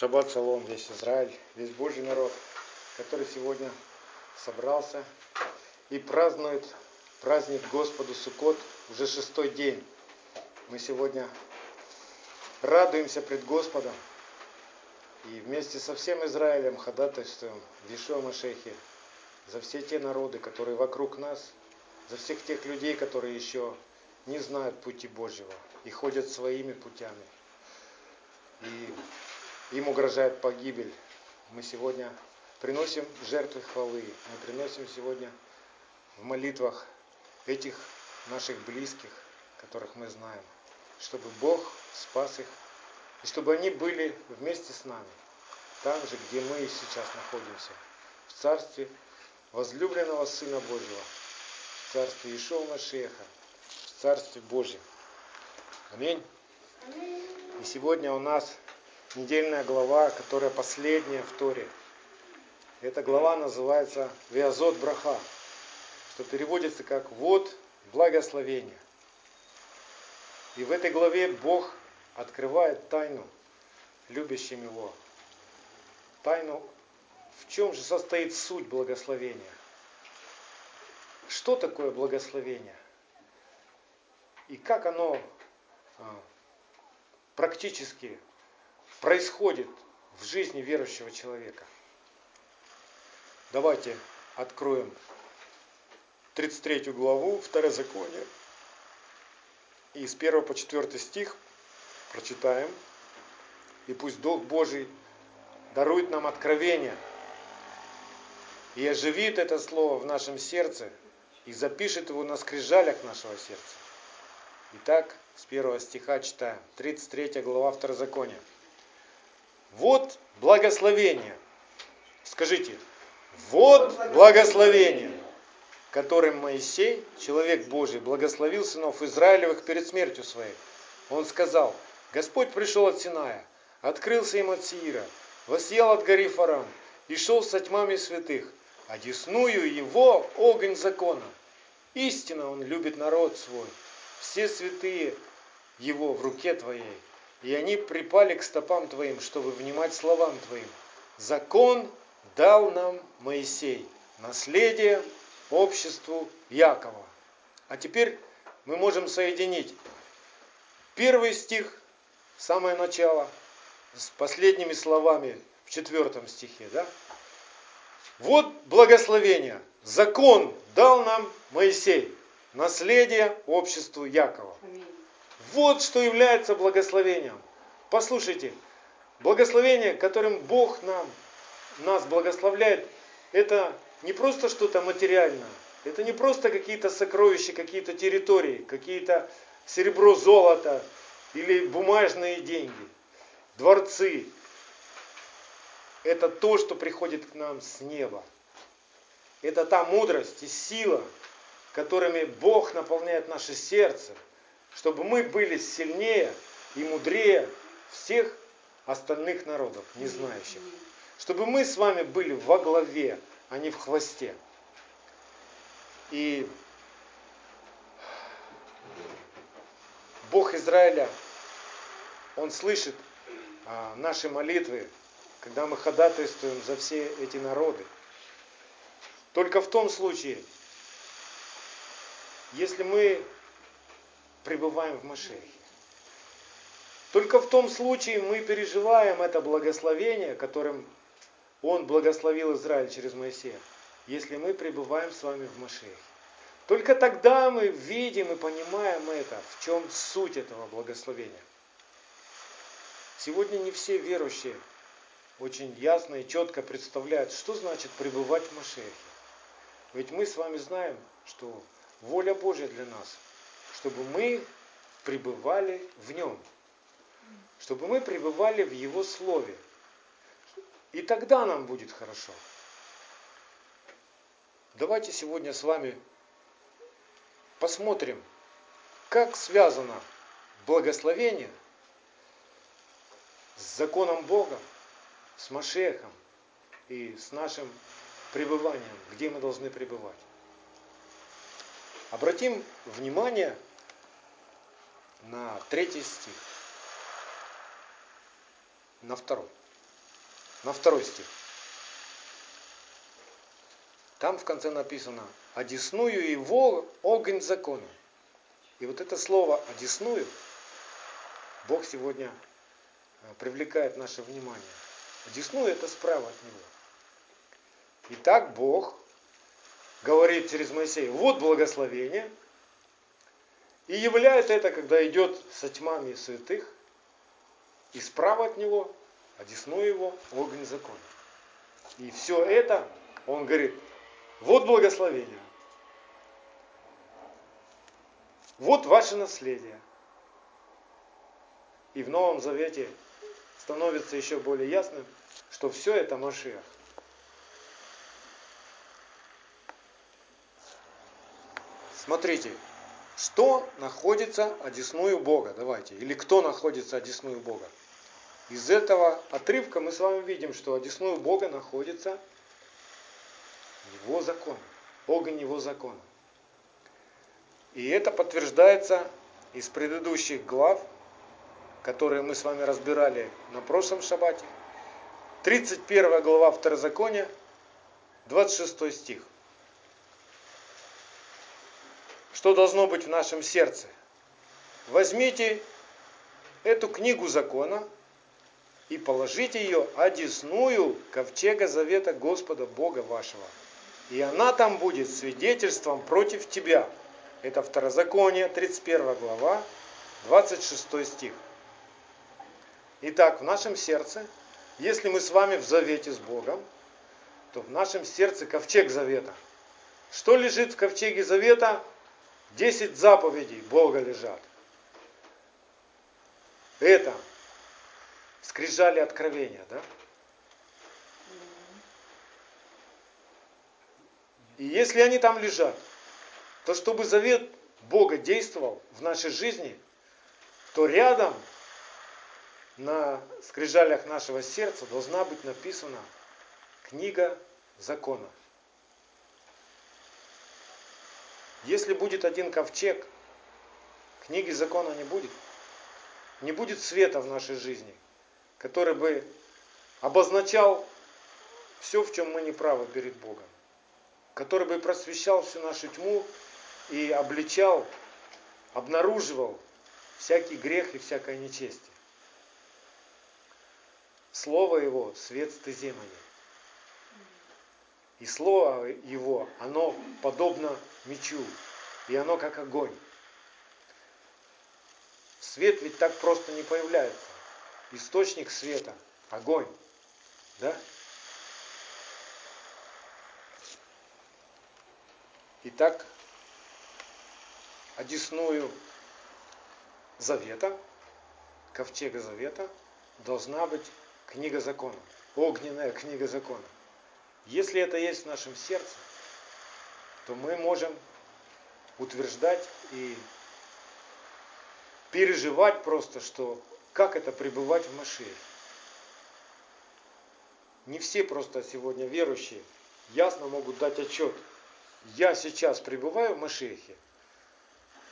Шаббат шалом, весь Израиль, весь Божий народ, который сегодня собрался и празднует праздник Господу Суккот уже шестой день. Мы сегодня радуемся пред Господом и вместе со всем Израилем ходатайствуем в Ишуа Машехе за все те народы, которые вокруг нас, за всех тех людей, которые еще не знают пути Божьего и ходят своими путями. И им угрожает погибель. Мы сегодня приносим жертвы хвалы, мы приносим сегодня в молитвах этих наших близких, которых мы знаем, чтобы Бог спас их, и чтобы они были вместе с нами, там же, где мы сейчас находимся, в царстве возлюбленного Сына Божьего, в царстве Ишуа Машеха, в царстве Божьем. Аминь. И сегодня у нас недельная глава, которая последняя в Торе. Эта глава называется Виазот Браха, что переводится как «Вот благословение». И в этой главе Бог открывает тайну любящим Его. Тайну, в чем же состоит суть благословения. Что такое благословение? И как оно а, практически происходит в жизни верующего человека. Давайте откроем 33 главу Второзакония. И с 1 по 4 стих прочитаем. И пусть Дух Божий дарует нам откровение и оживит это слово в нашем сердце и запишет его на скрижалях нашего сердца. Итак, с первого стиха читаем. 33 глава Второзакония. Вот благословение. Скажите, вот благословение, которым Моисей, человек Божий, благословил сынов Израилевых перед смертью своей. Он сказал, Господь пришел от Синая, открылся им от Сиира, воссиял от горы Фарам и шел со тьмами святых, десную его огонь закона. Истинно он любит народ свой, все святые его в руке твоей и они припали к стопам Твоим, чтобы внимать словам Твоим. Закон дал нам Моисей, наследие обществу Якова. А теперь мы можем соединить первый стих, самое начало, с последними словами в четвертом стихе. Да? Вот благословение. Закон дал нам Моисей, наследие обществу Якова. Аминь. Вот что является благословением. Послушайте, благословение, которым Бог нам, нас благословляет, это не просто что-то материальное, это не просто какие-то сокровища, какие-то территории, какие-то серебро, золото или бумажные деньги, дворцы. Это то, что приходит к нам с неба. Это та мудрость и сила, которыми Бог наполняет наше сердце – чтобы мы были сильнее и мудрее всех остальных народов, не знающих. Чтобы мы с вами были во главе, а не в хвосте. И Бог Израиля, Он слышит а, наши молитвы, когда мы ходатайствуем за все эти народы. Только в том случае, если мы пребываем в Машехе. Только в том случае мы переживаем это благословение, которым Он благословил Израиль через Моисея, если мы пребываем с вами в Машехе. Только тогда мы видим и понимаем это, в чем суть этого благословения. Сегодня не все верующие очень ясно и четко представляют, что значит пребывать в Машехе. Ведь мы с вами знаем, что воля Божья для нас – чтобы мы пребывали в нем, чтобы мы пребывали в его слове. И тогда нам будет хорошо. Давайте сегодня с вами посмотрим, как связано благословение с законом Бога, с Машехом и с нашим пребыванием, где мы должны пребывать. Обратим внимание на третий стих, на второй. на второй стих. Там в конце написано «Одесную его огонь закона». И вот это слово «одесную» Бог сегодня э, привлекает наше внимание. Одесную это справа от него. Итак, Бог говорит через Моисея, вот благословение, и являет это, когда идет со тьмами святых, и справа от него, одесную его, огонь закона. И все это, он говорит, вот благословение. Вот ваше наследие. И в Новом Завете становится еще более ясным, что все это Машиах. Смотрите, что находится одесную Бога? Давайте. Или кто находится одесную Бога? Из этого отрывка мы с вами видим, что одесную Бога находится его закон, огонь его закона. И это подтверждается из предыдущих глав, которые мы с вами разбирали на прошлом шаббате. 31 глава Второзакония, 26 стих. Что должно быть в нашем сердце? Возьмите эту книгу закона и положите ее одесную ковчега завета Господа Бога вашего – и она там будет свидетельством против тебя. Это Второзаконие, 31 глава, 26 стих. Итак, в нашем сердце, если мы с вами в завете с Богом, то в нашем сердце ковчег завета. Что лежит в ковчеге завета? Десять заповедей Бога лежат. Это скрижали откровения, да? И если они там лежат, то чтобы завет Бога действовал в нашей жизни, то рядом на скрижалях нашего сердца должна быть написана книга закона. Если будет один ковчег, книги закона не будет. Не будет света в нашей жизни, который бы обозначал все, в чем мы не правы перед Богом который бы просвещал всю нашу тьму и обличал, обнаруживал всякий грех и всякое нечестие. Слово Его – свет стеземани. И Слово Его, оно подобно мечу, и оно как огонь. Свет ведь так просто не появляется. Источник света – огонь. Да? Итак, одесную завета, ковчега завета, должна быть книга закона, огненная книга закона. Если это есть в нашем сердце, то мы можем утверждать и переживать просто, что как это пребывать в Машире. Не все просто сегодня верующие ясно могут дать отчет – я сейчас пребываю в Машехе?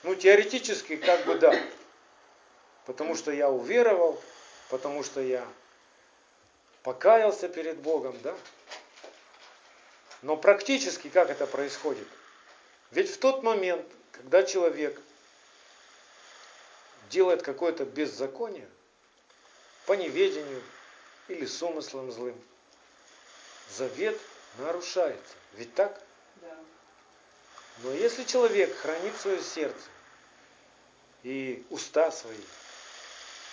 Ну, теоретически, как бы да. Потому что я уверовал, потому что я покаялся перед Богом, да? Но практически как это происходит? Ведь в тот момент, когда человек делает какое-то беззаконие, по неведению или с умыслом злым, завет нарушается. Ведь так? Но если человек хранит свое сердце и уста свои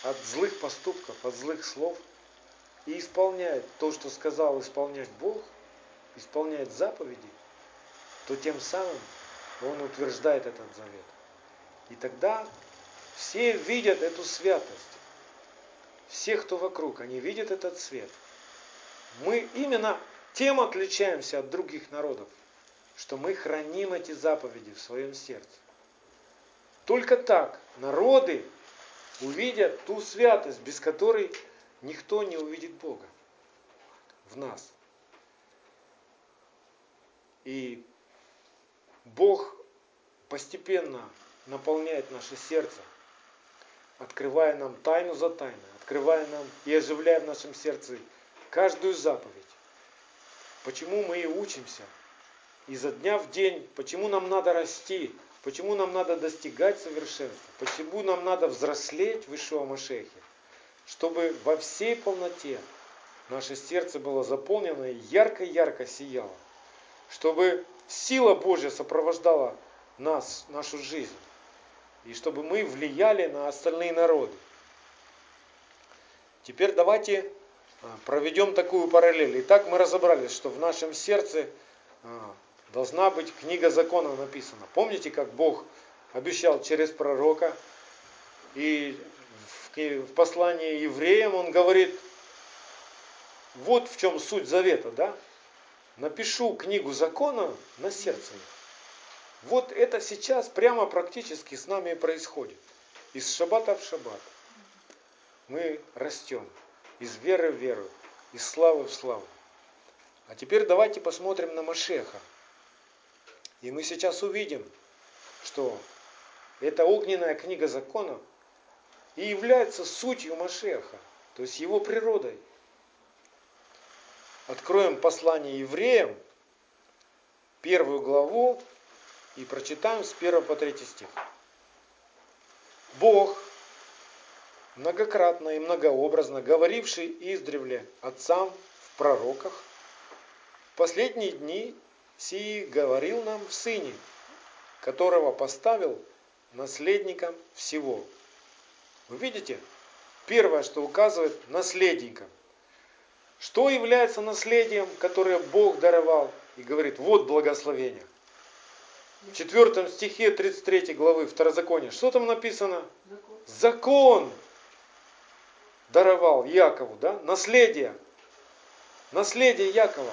от злых поступков, от злых слов, и исполняет то, что сказал исполнять Бог, исполняет заповеди, то тем самым он утверждает этот завет. И тогда все видят эту святость. Все, кто вокруг, они видят этот свет. Мы именно тем отличаемся от других народов что мы храним эти заповеди в своем сердце. Только так народы увидят ту святость, без которой никто не увидит Бога в нас. И Бог постепенно наполняет наше сердце, открывая нам тайну за тайной, открывая нам и оживляя в нашем сердце каждую заповедь. Почему мы и учимся изо дня в день, почему нам надо расти, почему нам надо достигать совершенства, почему нам надо взрослеть в Ишуа Машехе, чтобы во всей полноте наше сердце было заполнено и ярко-ярко сияло, чтобы сила Божья сопровождала нас, нашу жизнь, и чтобы мы влияли на остальные народы. Теперь давайте а, проведем такую параллель. Итак, мы разобрались, что в нашем сердце а, должна быть книга закона написана. Помните, как Бог обещал через пророка, и в послании евреям он говорит, вот в чем суть завета, да? Напишу книгу закона на сердце Вот это сейчас прямо практически с нами и происходит. Из шаббата в шаббат мы растем из веры в веру, из славы в славу. А теперь давайте посмотрим на Машеха. И мы сейчас увидим, что эта огненная книга закона и является сутью Машеха, то есть его природой. Откроем послание евреям, первую главу, и прочитаем с 1 по 3 стих. Бог, многократно и многообразно говоривший издревле отцам в пророках, в последние дни сии говорил нам в Сыне, которого поставил наследником всего. Вы видите? Первое, что указывает наследником. Что является наследием, которое Бог даровал и говорит, вот благословение. В четвертом стихе 33 главы Второзакония, что там написано? Закон даровал Якову, да? Наследие. Наследие Якова.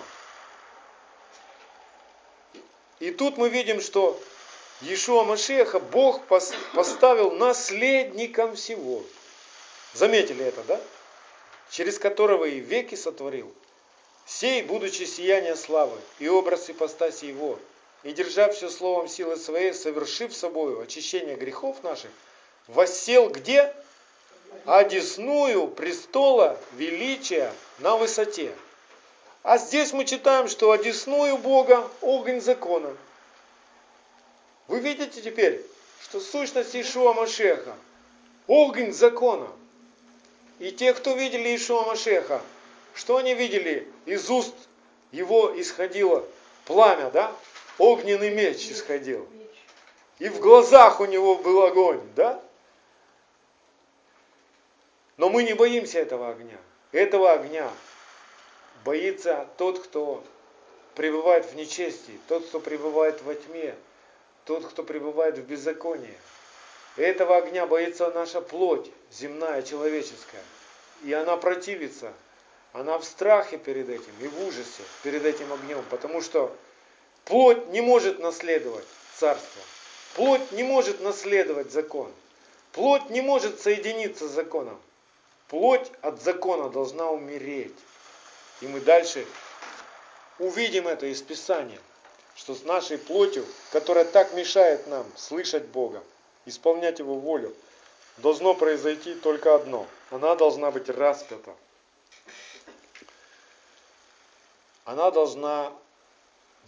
И тут мы видим, что Иешуа Машеха Бог поставил наследником всего. Заметили это, да? Через которого и веки сотворил. Сей, будучи сияние славы и образ ипостаси его, и держа все словом силы своей, совершив собою очищение грехов наших, воссел где? одесную престола величия на высоте. А здесь мы читаем, что одесную Бога огонь закона. Вы видите теперь, что сущность Ишуа Машеха – огонь закона. И те, кто видели Ишуа Машеха, что они видели? Из уст его исходило пламя, да? Огненный меч исходил. И в глазах у него был огонь, да? Но мы не боимся этого огня. Этого огня боится тот, кто пребывает в нечестии, тот, кто пребывает во тьме, тот, кто пребывает в беззаконии. Этого огня боится наша плоть, земная, человеческая. И она противится. Она в страхе перед этим и в ужасе перед этим огнем. Потому что плоть не может наследовать царство. Плоть не может наследовать закон. Плоть не может соединиться с законом. Плоть от закона должна умереть. И мы дальше увидим это из Писания, что с нашей плотью, которая так мешает нам слышать Бога, исполнять Его волю, должно произойти только одно. Она должна быть распята. Она должна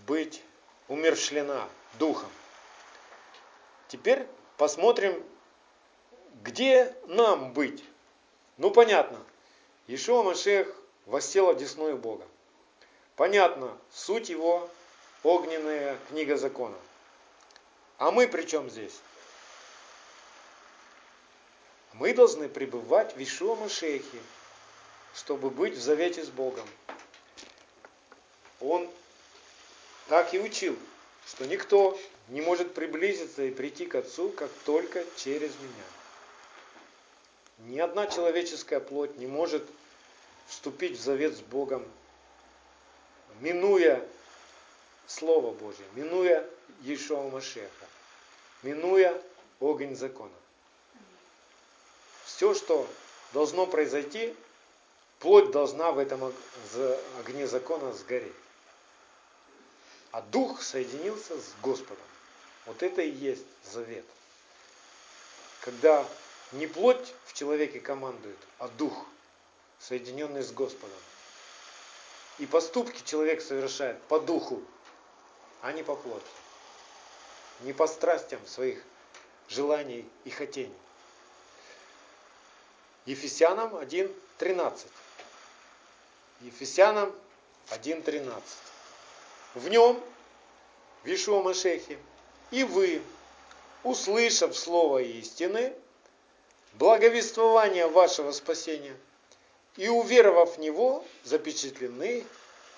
быть умершлена духом. Теперь посмотрим, где нам быть. Ну понятно, Ишуа Машех воссел одесную Бога. Понятно, суть его огненная книга закона. А мы при чем здесь? Мы должны пребывать в Ишуа Машехе, чтобы быть в завете с Богом. Он так и учил, что никто не может приблизиться и прийти к Отцу, как только через меня. Ни одна человеческая плоть не может вступить в завет с Богом, минуя Слово Божье, минуя Ешова Машеха, минуя огонь закона. Все, что должно произойти, плоть должна в этом огне закона сгореть. А дух соединился с Господом. Вот это и есть завет. Когда не плоть в человеке командует, а дух, соединенный с Господом. И поступки человек совершает по духу, а не по плоти. Не по страстям своих желаний и хотений. Ефесянам 1.13. Ефесянам 1.13. В нем, в Ишуа Машехе, и вы, услышав слово истины, благовествование вашего спасения, и уверовав в него, запечатлены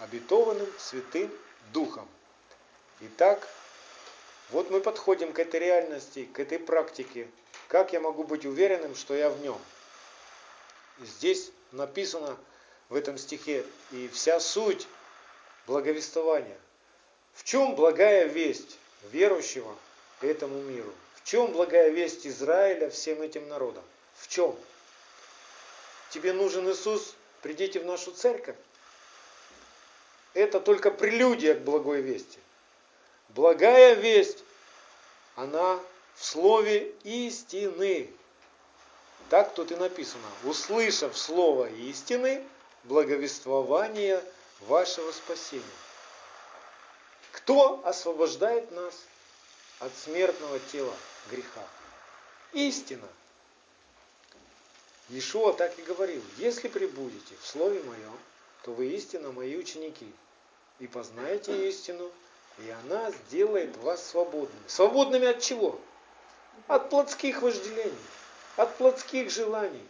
обетованным святым Духом. Итак, вот мы подходим к этой реальности, к этой практике. Как я могу быть уверенным, что я в нем? Здесь написано в этом стихе и вся суть благовествования. В чем благая весть верующего этому миру? В чем благая весть Израиля всем этим народам? В чем? Тебе нужен Иисус, придите в нашу церковь. Это только прелюдия к благой вести. Благая весть, она в слове истины. Так тут и написано. Услышав слово истины, благовествование вашего спасения. Кто освобождает нас от смертного тела греха? Истина. Иешуа так и говорил, если прибудете в Слове Моем, то вы истинно мои ученики, и познаете истину, и она сделает вас свободными. Свободными от чего? От плотских вожделений, от плотских желаний,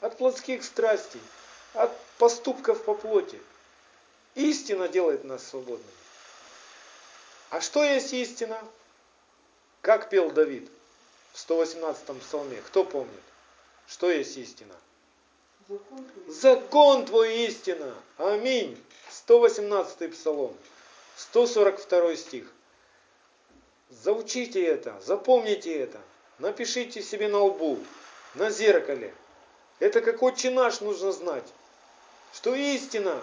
от плотских страстей, от поступков по плоти. Истина делает нас свободными. А что есть истина? Как пел Давид в 118-м псалме? Кто помнит? Что есть истина? Закон твой, Закон твой истина. Аминь. 118 псалом. 142 стих. Заучите это, запомните это. Напишите себе на лбу, на зеркале. Это как отче наш нужно знать. Что истина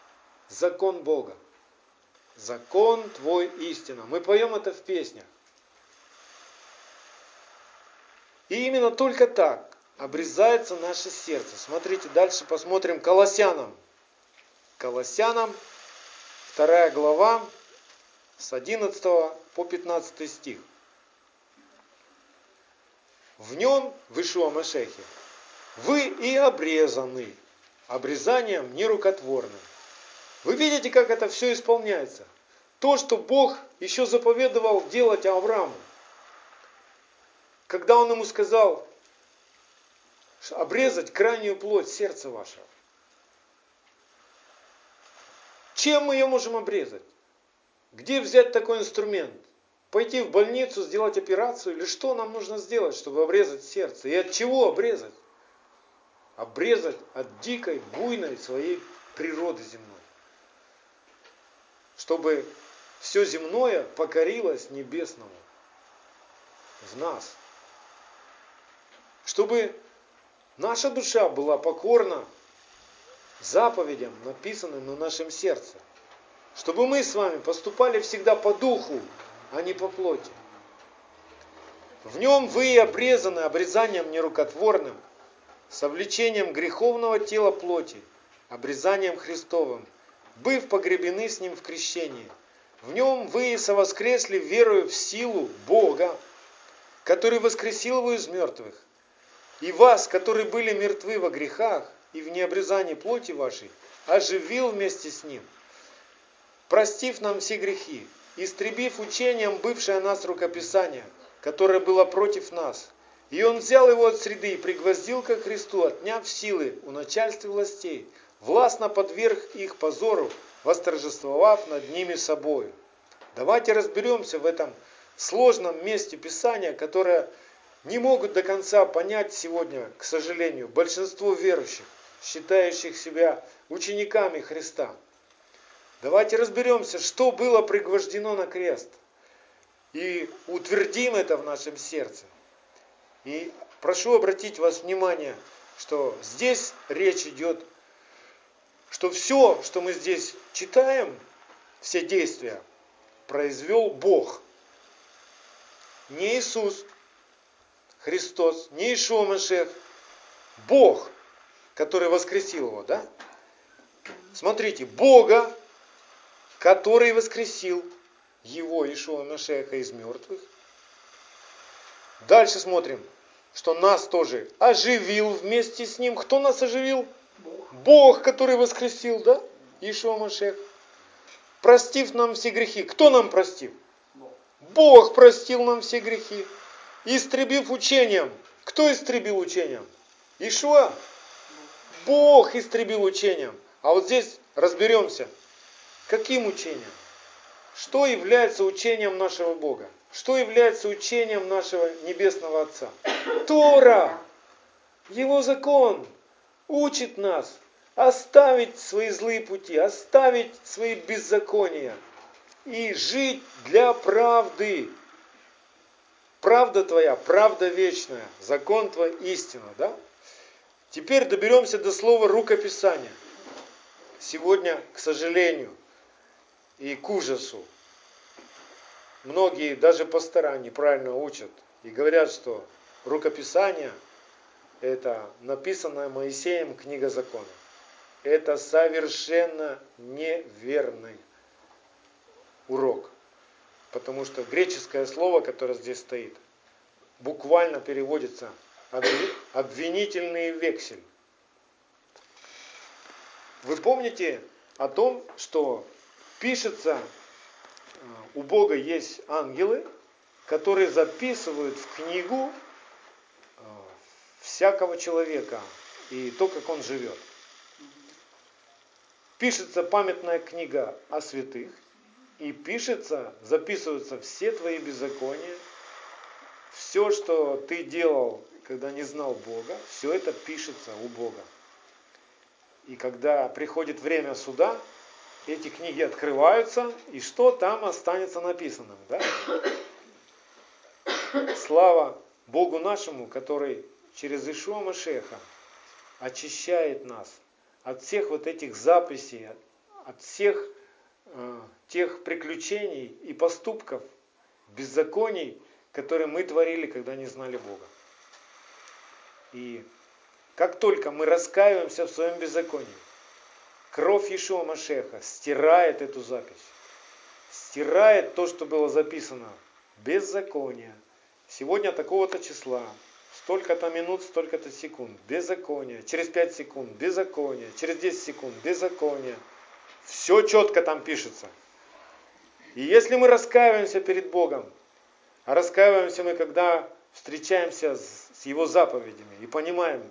– закон Бога. Закон твой истина. Мы поем это в песнях. И именно только так обрезается наше сердце. Смотрите, дальше посмотрим Колоссянам. Колоссянам, вторая глава, с 11 по 15 стих. В нем, в Ишуа Машехе, вы и обрезаны, обрезанием нерукотворным. Вы видите, как это все исполняется. То, что Бог еще заповедовал делать Аврааму. Когда он ему сказал, обрезать крайнюю плоть сердца вашего. Чем мы ее можем обрезать? Где взять такой инструмент? Пойти в больницу, сделать операцию? Или что нам нужно сделать, чтобы обрезать сердце? И от чего обрезать? Обрезать от дикой, буйной своей природы земной. Чтобы все земное покорилось небесному в нас. Чтобы Наша душа была покорна заповедям, написанным на нашем сердце. Чтобы мы с вами поступали всегда по духу, а не по плоти. В нем вы и обрезаны обрезанием нерукотворным, совлечением греховного тела плоти, обрезанием Христовым, быв погребены с Ним в крещении. В нем вы и совоскресли верою в силу Бога, который воскресил его из мертвых, и вас, которые были мертвы во грехах и в необрезании плоти вашей, оживил вместе с Ним, простив нам все грехи, истребив учением бывшее нас рукописание, которое было против нас. И Он взял его от среды и пригвоздил ко Христу, отняв силы у начальства властей, властно подверг их позору, восторжествовав над ними собою. Давайте разберемся в этом сложном месте Писания, которое не могут до конца понять сегодня, к сожалению, большинство верующих, считающих себя учениками Христа. Давайте разберемся, что было пригвождено на крест. И утвердим это в нашем сердце. И прошу обратить вас внимание, что здесь речь идет, что все, что мы здесь читаем, все действия, произвел Бог. Не Иисус, Христос, не Ишуа Машех, Бог, который воскресил его, да? Смотрите, Бога, который воскресил его, Ишуа Машеха, из мертвых. Дальше смотрим, что нас тоже оживил вместе с ним. Кто нас оживил? Бог, Бог который воскресил, да? Ишуа Машех. Простив нам все грехи. Кто нам простил? Бог. Бог простил нам все грехи. Истребив учением. Кто истребил учением? Ишуа. Бог истребил учением. А вот здесь разберемся. Каким учением? Что является учением нашего Бога? Что является учением нашего Небесного Отца? Тора, Его закон, учит нас оставить свои злые пути, оставить свои беззакония и жить для правды. Правда твоя, правда вечная, закон твой истина, да? Теперь доберемся до слова рукописания. Сегодня, к сожалению, и к ужасу, многие, даже пастора, неправильно учат и говорят, что рукописание – это написанная Моисеем книга закона. Это совершенно неверный урок. Потому что греческое слово, которое здесь стоит, буквально переводится обвинительный вексель. Вы помните о том, что пишется, э, у Бога есть ангелы, которые записывают в книгу э, всякого человека и то, как он живет. Пишется памятная книга о святых, и пишется, записываются все твои беззакония, все, что ты делал когда не знал Бога, все это пишется у Бога. И когда приходит время суда, эти книги открываются, и что там останется написанным. Да? Слава Богу нашему, который через Ишуа Машеха очищает нас от всех вот этих записей, от всех э, тех приключений и поступков, беззаконий, которые мы творили, когда не знали Бога. И как только мы раскаиваемся в своем беззаконии, кровь Ишуа Машеха стирает эту запись, стирает то, что было записано, беззаконие. Сегодня такого-то числа, столько-то минут, столько-то секунд, беззаконие. Через 5 секунд, беззаконие. Через 10 секунд, беззаконие. Все четко там пишется. И если мы раскаиваемся перед Богом, а раскаиваемся мы, когда встречаемся с Его заповедями и понимаем,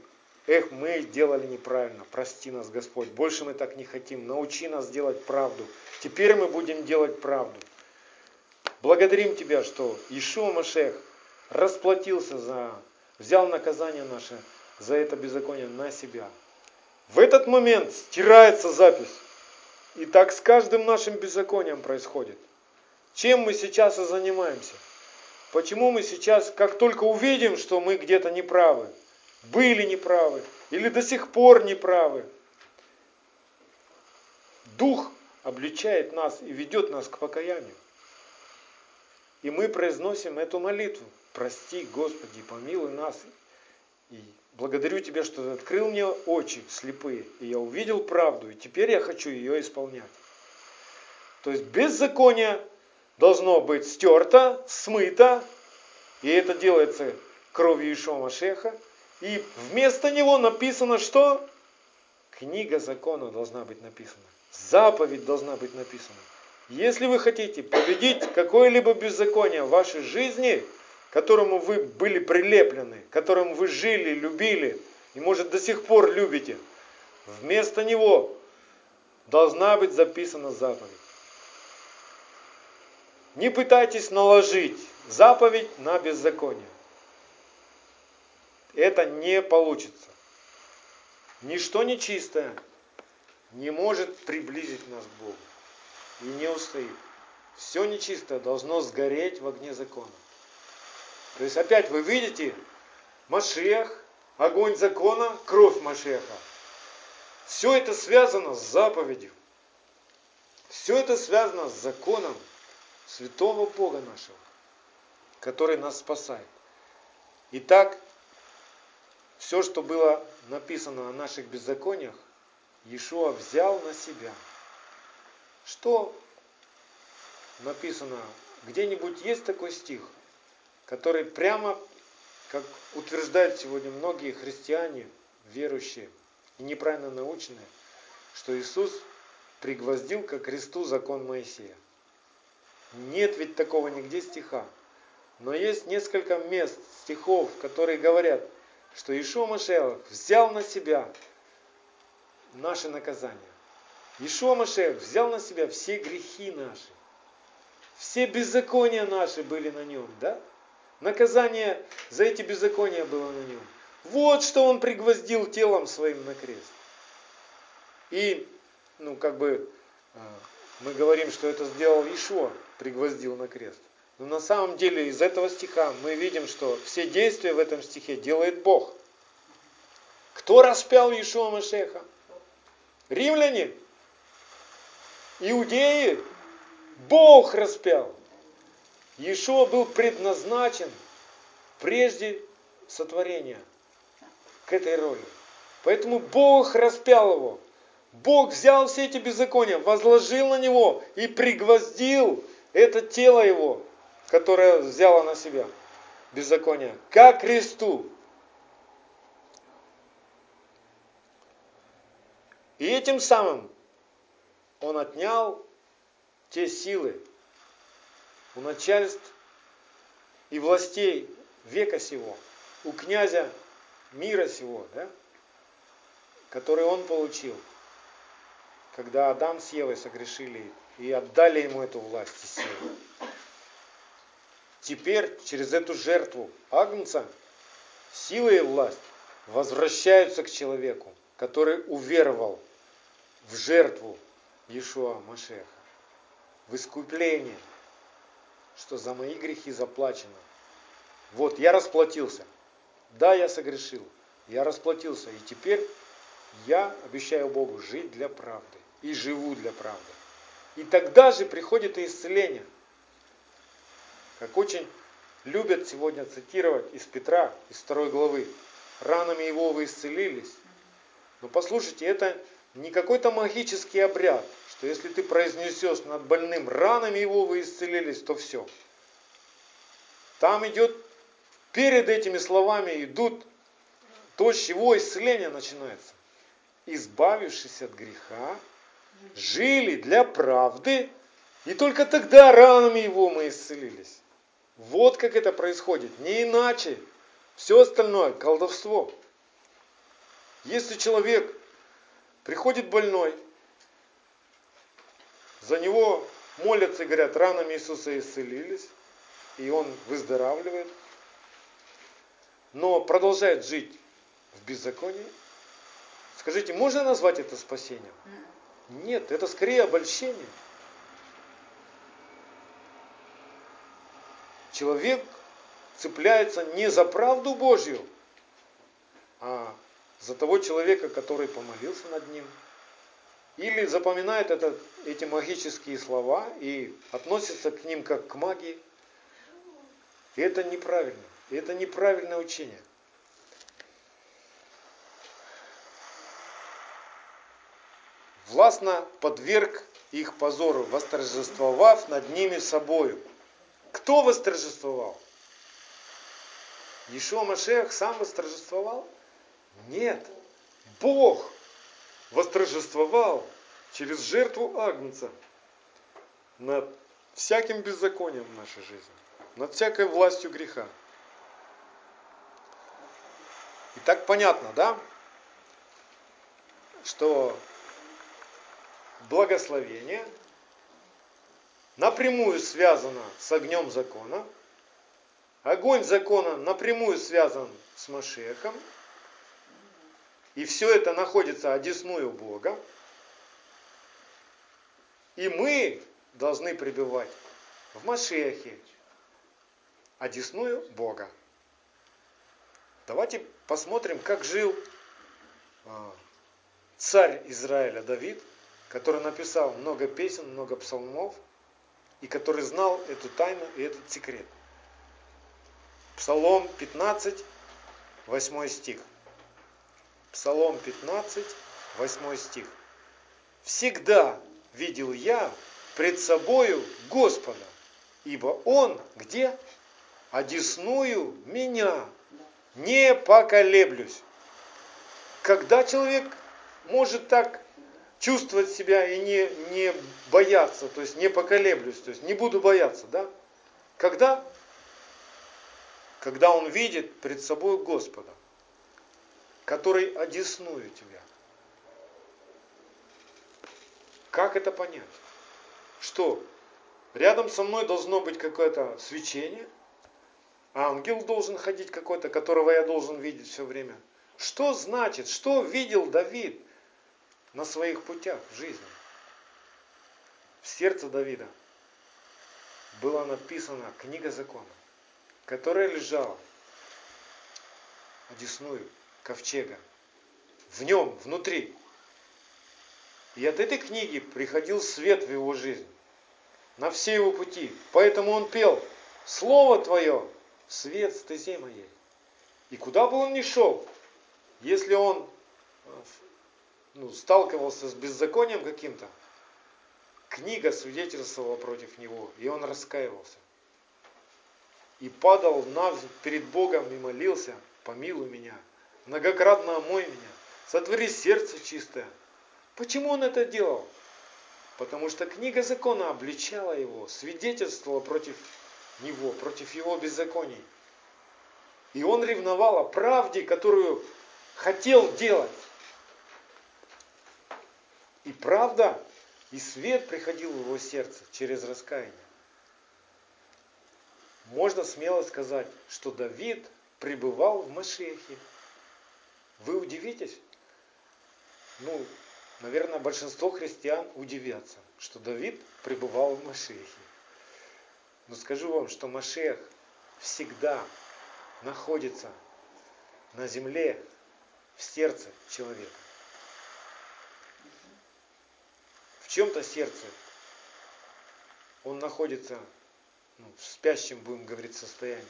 эх, мы делали неправильно, прости нас, Господь, больше мы так не хотим, научи нас делать правду, теперь мы будем делать правду. Благодарим Тебя, что Ишуа Машех расплатился за, взял наказание наше за это беззаконие на себя. В этот момент стирается запись. И так с каждым нашим беззаконием происходит. Чем мы сейчас и занимаемся – Почему мы сейчас, как только увидим, что мы где-то неправы, были неправы или до сих пор неправы, Дух обличает нас и ведет нас к покаянию. И мы произносим эту молитву. Прости, Господи, помилуй нас. И благодарю Тебя, что Ты открыл мне очи слепые, и я увидел правду, и теперь я хочу ее исполнять. То есть беззаконие должно быть стерто, смыто, и это делается кровью Ишуа Машеха. И вместо него написано что? Книга закона должна быть написана. Заповедь должна быть написана. Если вы хотите победить какое-либо беззаконие в вашей жизни, к которому вы были прилеплены, которым вы жили, любили и, может, до сих пор любите, вместо него должна быть записана заповедь. Не пытайтесь наложить заповедь на беззаконие. Это не получится. Ничто нечистое не может приблизить нас к Богу и не устоит. Все нечистое должно сгореть в огне закона. То есть опять вы видите, Машех, огонь закона, кровь Машеха. Все это связано с заповедью. Все это связано с законом святого Бога нашего, который нас спасает. Итак, все, что было написано о наших беззакониях, Иешуа взял на себя. Что написано? Где-нибудь есть такой стих, который прямо, как утверждают сегодня многие христиане, верующие и неправильно наученные, что Иисус пригвоздил ко кресту закон Моисея. Нет ведь такого нигде стиха. Но есть несколько мест, стихов, которые говорят, что Ишуа Машех взял на себя наше наказание. Ишуа Машех взял на себя все грехи наши. Все беззакония наши были на нем, да? Наказание за эти беззакония было на нем. Вот что он пригвоздил телом своим на крест. И, ну, как бы, а, мы говорим, что это сделал Ишуа, пригвоздил на крест. Но на самом деле из этого стиха мы видим, что все действия в этом стихе делает Бог. Кто распял Иешуа Машеха? Римляне? Иудеи? Бог распял. Иешуа был предназначен прежде сотворения к этой роли. Поэтому Бог распял его. Бог взял все эти беззакония, возложил на него и пригвоздил это тело его, которое взяло на себя беззаконие, к кресту. И этим самым он отнял те силы у начальств и властей века сего, у князя мира сего, да, который он получил, когда Адам с Евой согрешили и отдали ему эту власть и силу. Теперь через эту жертву Агнца сила и власть возвращаются к человеку, который уверовал в жертву Иешуа Машеха, в искупление, что за мои грехи заплачено. Вот, я расплатился. Да, я согрешил. Я расплатился. И теперь я обещаю Богу жить для правды. И живу для правды. И тогда же приходит исцеление. Как очень любят сегодня цитировать из Петра, из второй главы. Ранами его вы исцелились. Но послушайте, это не какой-то магический обряд, что если ты произнесешь над больным ранами его вы исцелились, то все. Там идет, перед этими словами идут то, с чего исцеление начинается. Избавившись от греха, жили для правды, и только тогда ранами его мы исцелились. Вот как это происходит, не иначе. Все остальное – колдовство. Если человек Приходит больной, за него молятся и говорят, ранами Иисуса исцелились, и он выздоравливает, но продолжает жить в беззаконии. Скажите, можно назвать это спасением? Нет, это скорее обольщение. Человек цепляется не за правду Божью, а за того человека, который помолился над ним. Или запоминает это, эти магические слова и относится к ним как к магии. И это неправильно. И это неправильное учение. Властно подверг их позору, восторжествовав над ними собою. Кто восторжествовал? Ишуа Машех сам восторжествовал? Нет, Бог восторжествовал через жертву Агнца над всяким беззаконием в нашей жизни, над всякой властью греха. И так понятно, да, что благословение напрямую связано с огнем закона, огонь закона напрямую связан с Машехом, и все это находится одесную Бога. И мы должны пребывать в Машехе, одесную Бога. Давайте посмотрим, как жил а, царь Израиля Давид, который написал много песен, много псалмов, и который знал эту тайну и этот секрет. Псалом 15, 8 стих. Псалом 15, восьмой стих. Всегда видел я пред собою Господа, ибо Он где? Одесную меня, не поколеблюсь. Когда человек может так чувствовать себя и не, не бояться, то есть не поколеблюсь, то есть не буду бояться, да? Когда? Когда он видит пред собой Господа, который одесную тебя. Как это понять? Что? Рядом со мной должно быть какое-то свечение, ангел должен ходить какой-то, которого я должен видеть все время. Что значит, что видел Давид на своих путях в жизни? В сердце Давида была написана книга закона, которая лежала одесную ковчега. В нем, внутри. И от этой книги приходил свет в его жизнь. На все его пути. Поэтому он пел Слово Твое, свет стезе моей. И куда бы он ни шел, если он ну, сталкивался с беззаконием каким-то, книга свидетельствовала против него, и он раскаивался. И падал на, перед Богом и молился, помилуй меня, многократно омой меня, сотвори сердце чистое. Почему он это делал? Потому что книга закона обличала его, свидетельствовала против него, против его беззаконий. И он ревновал о правде, которую хотел делать. И правда, и свет приходил в его сердце через раскаяние. Можно смело сказать, что Давид пребывал в Машехе. Вы удивитесь? Ну, наверное, большинство христиан удивятся, что Давид пребывал в Машехе. Но скажу вам, что Машех всегда находится на земле, в сердце человека. Чем-то сердце он находится ну, в спящем, будем говорить, состоянии,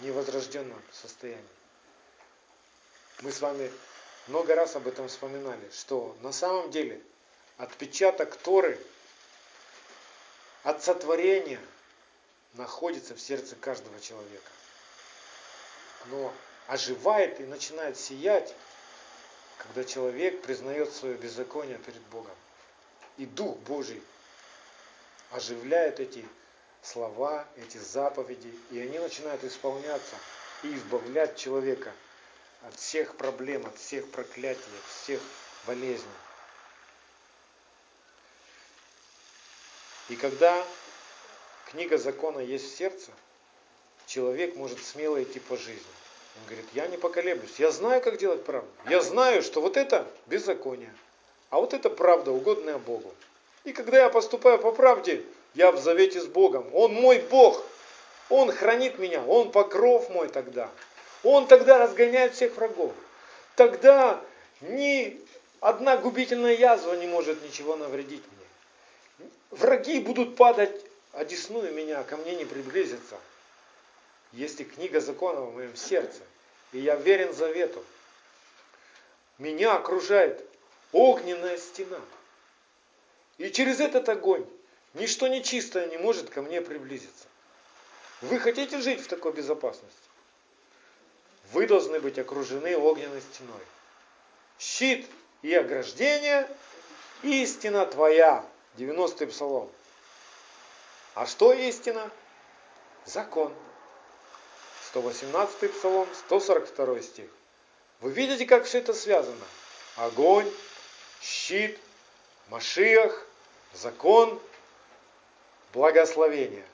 невозрожденном состоянии. Мы с вами много раз об этом вспоминали, что на самом деле отпечаток Торы от сотворения находится в сердце каждого человека. Но оживает и начинает сиять, когда человек признает свое беззаконие перед Богом. И Дух Божий оживляет эти слова, эти заповеди, и они начинают исполняться и избавлять человека от всех проблем, от всех проклятий, от всех болезней. И когда книга закона есть в сердце, человек может смело идти по жизни. Он говорит, я не поколеблюсь, я знаю, как делать правду. Я знаю, что вот это беззаконие, а вот это правда, угодная Богу. И когда я поступаю по правде, я в завете с Богом. Он мой Бог. Он хранит меня. Он покров мой тогда. Он тогда разгоняет всех врагов. Тогда ни одна губительная язва не может ничего навредить мне. Враги будут падать, одесную меня, ко мне не приблизятся. Если книга закона в моем сердце, и я верен завету, меня окружает огненная стена. И через этот огонь ничто нечистое не может ко мне приблизиться. Вы хотите жить в такой безопасности? Вы должны быть окружены огненной стеной. Щит и ограждение, истина твоя. 90-й псалом. А что истина? Закон. 118 псалом, 142 стих. Вы видите, как все это связано? Огонь, щит, Машиах, закон, благословение.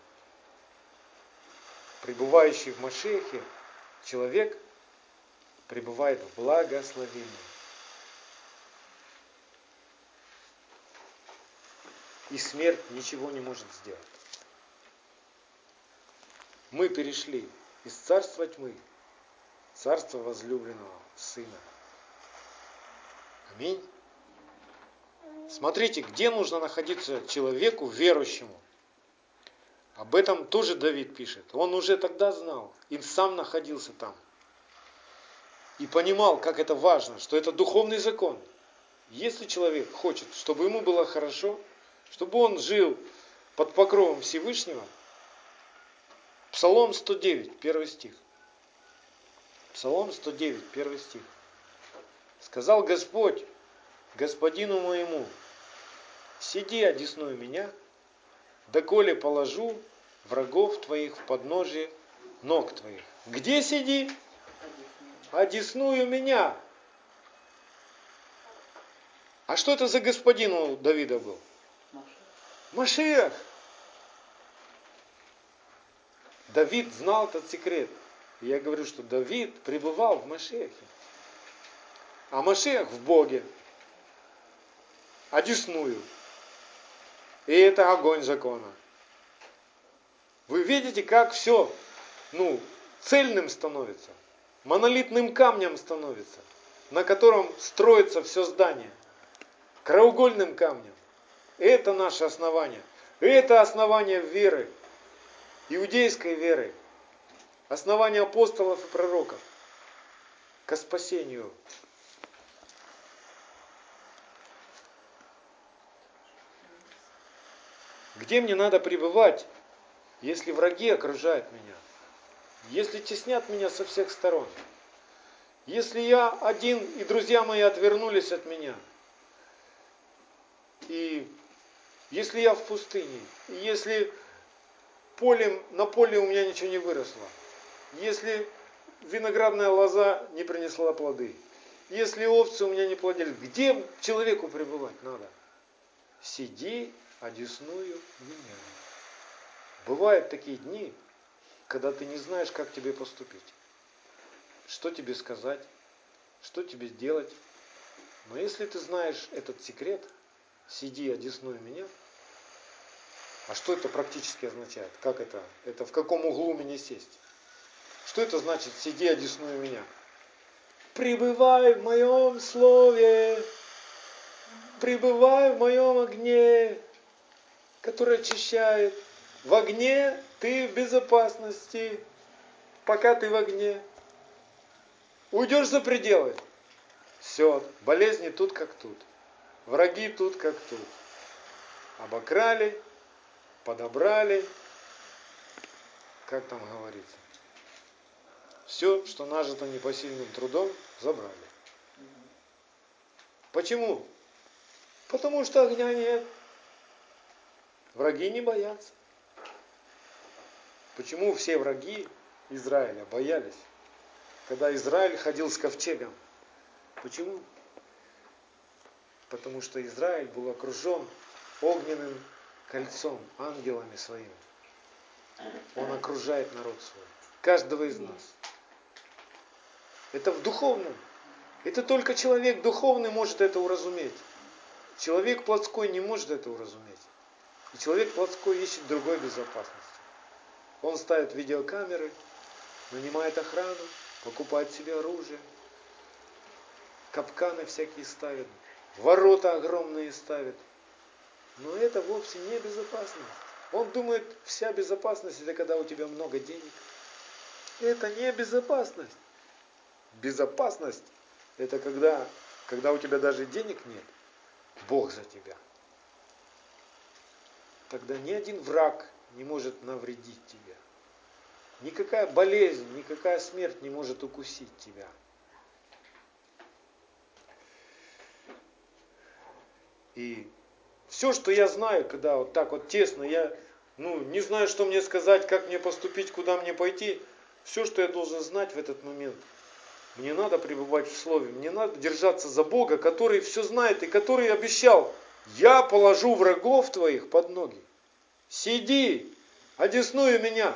Пребывающий в Машиахе человек пребывает в благословении. И смерть ничего не может сделать. Мы перешли из царства тьмы, царство возлюбленного Сына. Аминь. Смотрите, где нужно находиться человеку верующему. Об этом тоже Давид пишет. Он уже тогда знал и сам находился там. И понимал, как это важно, что это духовный закон. Если человек хочет, чтобы ему было хорошо, чтобы он жил под покровом Всевышнего, Псалом 109, первый стих. Псалом 109, первый стих. Сказал Господь господину моему, сиди одесную меня, доколе положу врагов твоих в подножие ног твоих. Где сиди? Одесную меня. А что это за господин у Давида был? Машиах. Давид знал этот секрет. я говорю, что Давид пребывал в Машехе. А Машех в Боге. Одесную. И это огонь закона. Вы видите, как все ну, цельным становится, монолитным камнем становится, на котором строится все здание, краеугольным камнем. Это наше основание. Это основание веры, иудейской веры, основание апостолов и пророков к спасению. Где мне надо пребывать, если враги окружают меня? Если теснят меня со всех сторон? Если я один и друзья мои отвернулись от меня? И если я в пустыне? И если полем, на поле у меня ничего не выросло? Если виноградная лоза не принесла плоды? Если овцы у меня не плодили? Где человеку пребывать надо? Сиди одесную меня. Бывают такие дни, когда ты не знаешь, как тебе поступить. Что тебе сказать, что тебе сделать. Но если ты знаешь этот секрет, сиди одесную меня, а что это практически означает? Как это? Это в каком углу мне сесть? Что это значит сиди одесную меня? Пребывай в моем слове, пребывай в моем огне, который очищает. В огне ты в безопасности, пока ты в огне. Уйдешь за пределы. Все, болезни тут как тут. Враги тут как тут. Обокрали, подобрали, как там говорится. Все, что нажито непосильным трудом, забрали. Почему? Потому что огня нет. Враги не боятся. Почему все враги Израиля боялись, когда Израиль ходил с ковчегом? Почему? Потому что Израиль был окружен огненным кольцом, ангелами своими. Он окружает народ свой, каждого из нас. Это в духовном. Это только человек духовный может это уразуметь. Человек плотской не может это уразуметь. И человек плотской ищет другой безопасности. Он ставит видеокамеры, нанимает охрану, покупает себе оружие, капканы всякие ставит, ворота огромные ставит. Но это вовсе не безопасность. Он думает, вся безопасность это когда у тебя много денег. Это не безопасность. Безопасность это когда, когда у тебя даже денег нет, Бог за тебя тогда ни один враг не может навредить тебе. Никакая болезнь, никакая смерть не может укусить тебя. И все, что я знаю, когда вот так вот тесно, я ну, не знаю, что мне сказать, как мне поступить, куда мне пойти, все, что я должен знать в этот момент, мне надо пребывать в Слове, мне надо держаться за Бога, который все знает и который обещал, я положу врагов твоих под ноги. Сиди, одесную меня.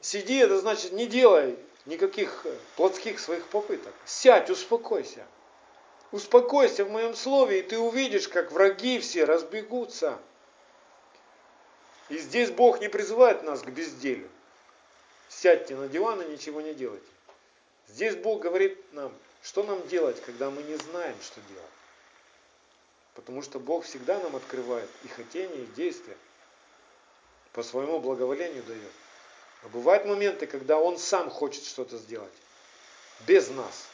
Сиди, это значит не делай никаких э, плотских своих попыток. Сядь, успокойся. Успокойся в моем слове, и ты увидишь, как враги все разбегутся. И здесь Бог не призывает нас к безделью. Сядьте на диван и ничего не делайте. Здесь Бог говорит нам, что нам делать, когда мы не знаем, что делать. Потому что Бог всегда нам открывает и хотение, и действия. По своему благоволению дает. Но бывают моменты, когда Он сам хочет что-то сделать. Без нас.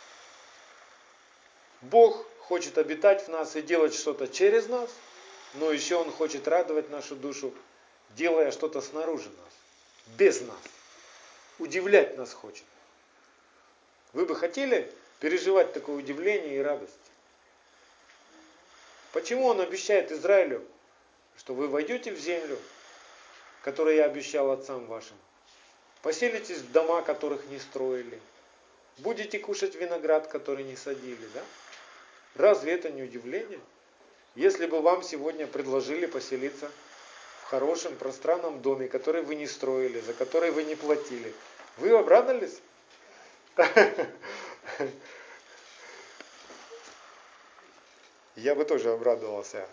Бог хочет обитать в нас и делать что-то через нас, но еще Он хочет радовать нашу душу, делая что-то снаружи нас, без нас. Удивлять нас хочет. Вы бы хотели переживать такое удивление и радость? Почему Он обещает Израилю, что вы войдете в землю, которую я обещал отцам вашим, поселитесь в дома, которых не строили, будете кушать виноград, который не садили, да? Разве это не удивление? Если бы вам сегодня предложили поселиться в хорошем пространном доме, который вы не строили, за который вы не платили, вы обрадовались? Я бы тоже обрадовался.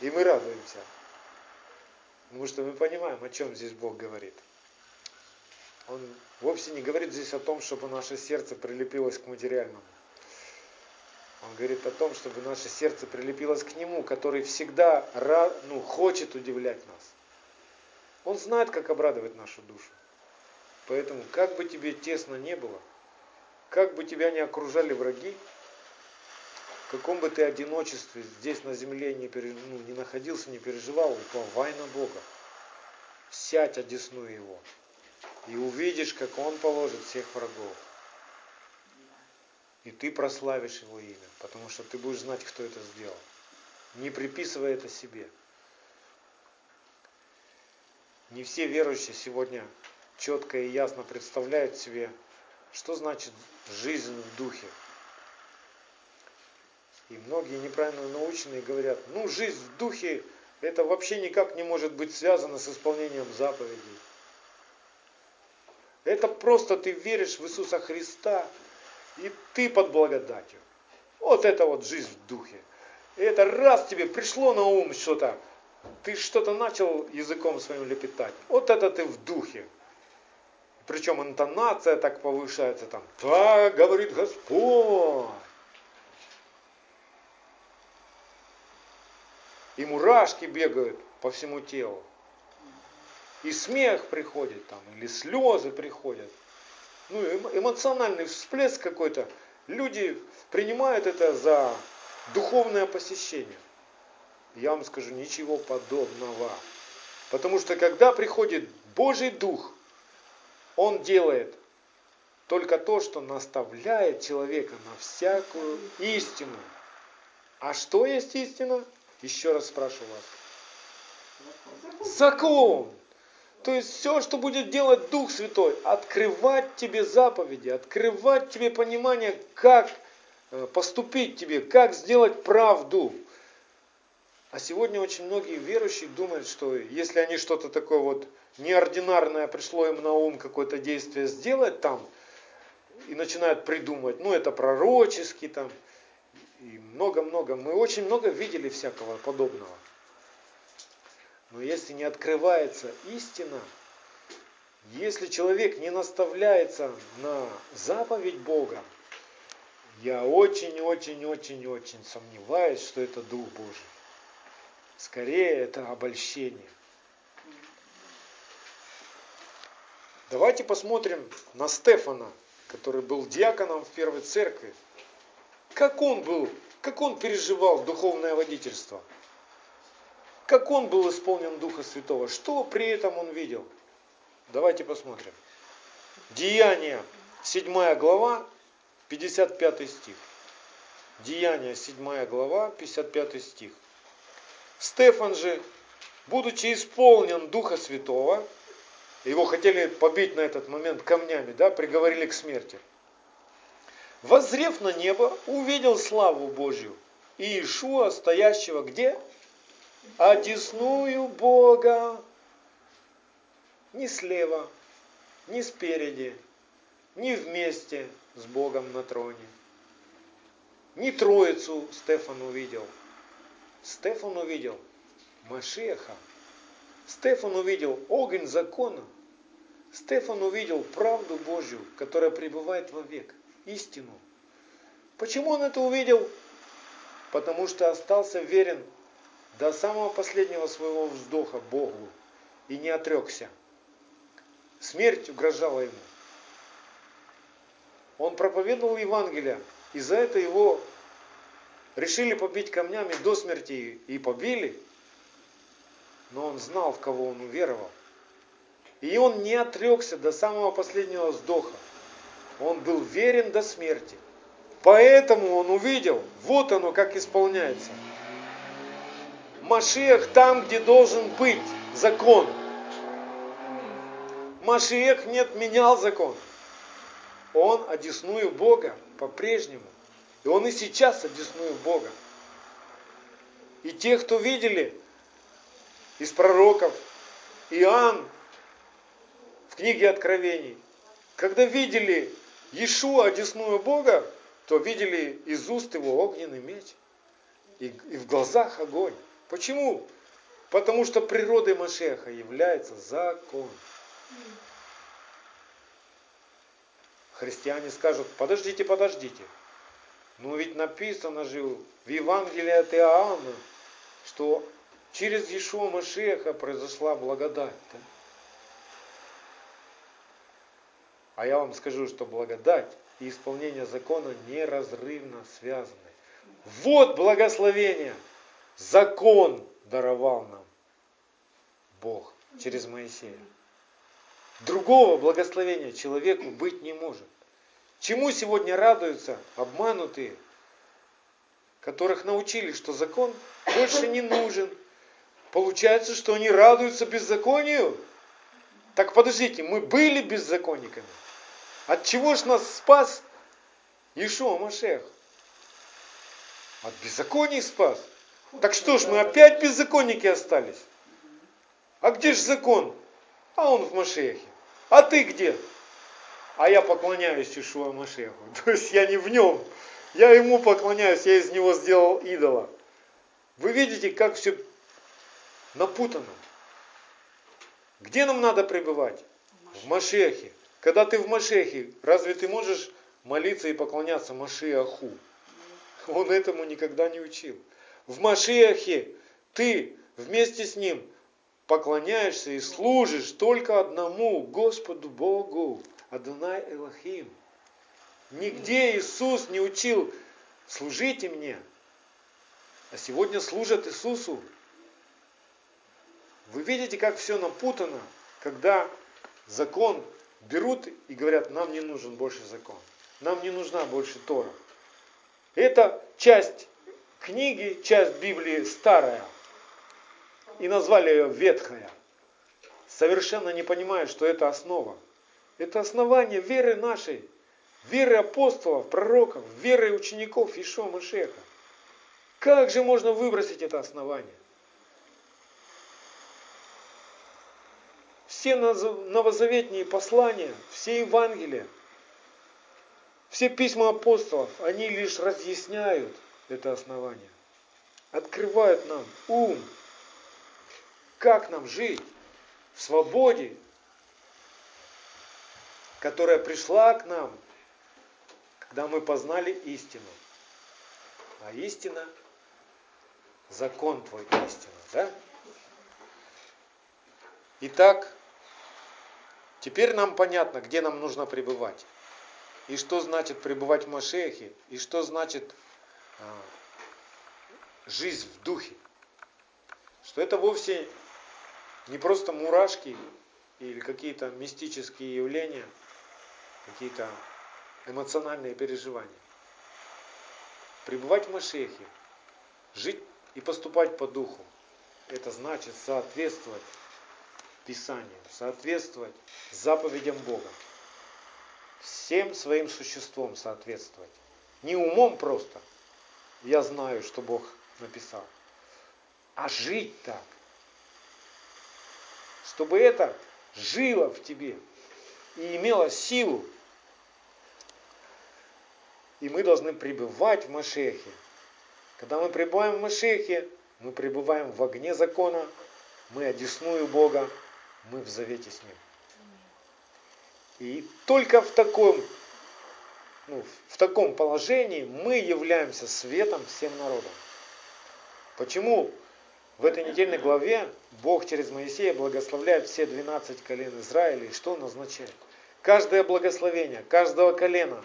И мы радуемся. Потому что мы понимаем, о чем здесь Бог говорит. Он вовсе не говорит здесь о том, чтобы наше сердце прилепилось к материальному. Он говорит о том, чтобы наше сердце прилепилось к Нему, который всегда ну, хочет удивлять нас. Он знает, как обрадовать нашу душу. Поэтому, как бы тебе тесно не было, как бы тебя не окружали враги, в каком бы ты одиночестве здесь на земле не, пере, ну, не находился, не переживал, уповай на Бога. Сядь, одесную Его. И увидишь, как Он положит всех врагов. И ты прославишь Его имя, потому что ты будешь знать, кто это сделал. Не приписывай это себе. Не все верующие сегодня четко и ясно представляют себе, что значит жизнь в духе. И многие неправильно наученные говорят, ну жизнь в духе это вообще никак не может быть связано с исполнением заповедей. Это просто ты веришь в Иисуса Христа, и ты под благодатью. Вот это вот жизнь в духе. И это раз тебе пришло на ум что-то, ты что-то начал языком своим лепетать. Вот это ты в духе. Причем интонация так повышается там. Так говорит Господь. И мурашки бегают по всему телу. И смех приходит там, или слезы приходят. Ну, эмоциональный всплеск какой-то. Люди принимают это за духовное посещение. Я вам скажу, ничего подобного. Потому что когда приходит Божий Дух, Он делает только то, что наставляет человека на всякую истину. А что есть истина? Еще раз спрашиваю вас. Закон. То есть все, что будет делать Дух Святой, открывать тебе заповеди, открывать тебе понимание, как э, поступить тебе, как сделать правду. А сегодня очень многие верующие думают, что если они что-то такое вот неординарное пришло им на ум, какое-то действие сделать там, и начинают придумывать, ну это пророческий там, и много-много. Мы очень много видели всякого подобного. Но если не открывается истина, если человек не наставляется на заповедь Бога, я очень-очень-очень-очень сомневаюсь, что это Дух Божий. Скорее, это обольщение. Давайте посмотрим на Стефана, который был диаконом в первой церкви. Как он был, как он переживал духовное водительство? Как он был исполнен Духа Святого? Что при этом он видел? Давайте посмотрим. Деяния, 7 глава, 55 стих. Деяния, 7 глава, 55 стих. Стефан же, будучи исполнен Духа Святого, его хотели побить на этот момент камнями, да, приговорили к смерти возрев на небо, увидел славу Божью и Иешуа, стоящего где? Одесную Бога. Ни слева, ни спереди, ни вместе с Богом на троне. Ни Троицу Стефан увидел. Стефан увидел Машеха. Стефан увидел огонь закона. Стефан увидел правду Божью, которая пребывает вовек истину. Почему он это увидел? Потому что остался верен до самого последнего своего вздоха Богу и не отрекся. Смерть угрожала ему. Он проповедовал Евангелие, и за это его решили побить камнями до смерти и побили, но он знал, в кого он уверовал. И он не отрекся до самого последнего вздоха. Он был верен до смерти. Поэтому он увидел, вот оно как исполняется. Машех там, где должен быть закон. Машех не отменял закон. Он одесную Бога по-прежнему. И он и сейчас одесную Бога. И те, кто видели из пророков, Иоанн в книге Откровений, когда видели Иешуа, одесную Бога, то видели из уст его огненный меч и, и в глазах огонь. Почему? Потому что природой Машеха является закон. Христиане скажут, подождите, подождите. Но ведь написано же в Евангелии от Иоанна, что через Иешуа Машеха произошла благодать. Да? А я вам скажу, что благодать и исполнение закона неразрывно связаны. Вот благословение. Закон даровал нам Бог через Моисея. Другого благословения человеку быть не может. Чему сегодня радуются обманутые, которых научили, что закон больше не нужен. Получается, что они радуются беззаконию? Так подождите, мы были беззаконниками. От чего ж нас спас Ишуа Машех? От беззаконий спас. Так что ж, мы опять беззаконники остались? А где же закон? А он в Машехе. А ты где? А я поклоняюсь Ишуа Машеху. То есть я не в нем. Я ему поклоняюсь, я из него сделал идола. Вы видите, как все напутано. Где нам надо пребывать? В Машехе. Когда ты в Машехе, разве ты можешь молиться и поклоняться Машиаху? Он этому никогда не учил. В Машехе ты вместе с ним поклоняешься и служишь только одному Господу Богу, Адонай Элохим. Нигде Иисус не учил, служите мне. А сегодня служат Иисусу. Вы видите, как все напутано, когда закон берут и говорят, нам не нужен больше закон. Нам не нужна больше Тора. Это часть книги, часть Библии старая. И назвали ее ветхая. Совершенно не понимая, что это основа. Это основание веры нашей, веры апостолов, пророков, веры учеников Ишуа Машеха. Как же можно выбросить это основание? Все новозаветные послания, все Евангелия, все письма апостолов, они лишь разъясняют это основание, открывают нам ум, как нам жить в свободе, которая пришла к нам, когда мы познали истину. А истина – закон твой истина, да? Итак, Теперь нам понятно, где нам нужно пребывать. И что значит пребывать в Машехе, и что значит а, жизнь в духе. Что это вовсе не просто мурашки или какие-то мистические явления, какие-то эмоциональные переживания. Пребывать в Машехе, жить и поступать по духу, это значит соответствовать Писанию, соответствовать заповедям Бога. Всем своим существом соответствовать. Не умом просто. Я знаю, что Бог написал. А жить так. Чтобы это жило в тебе и имело силу. И мы должны пребывать в Машехе. Когда мы пребываем в Машехе, мы пребываем в огне закона, мы одесную Бога, мы в завете с Ним. И только в таком, ну, в таком положении мы являемся светом всем народам. Почему в этой недельной главе Бог через Моисея благословляет все 12 колен Израиля и что он означает? Каждое благословение, каждого колена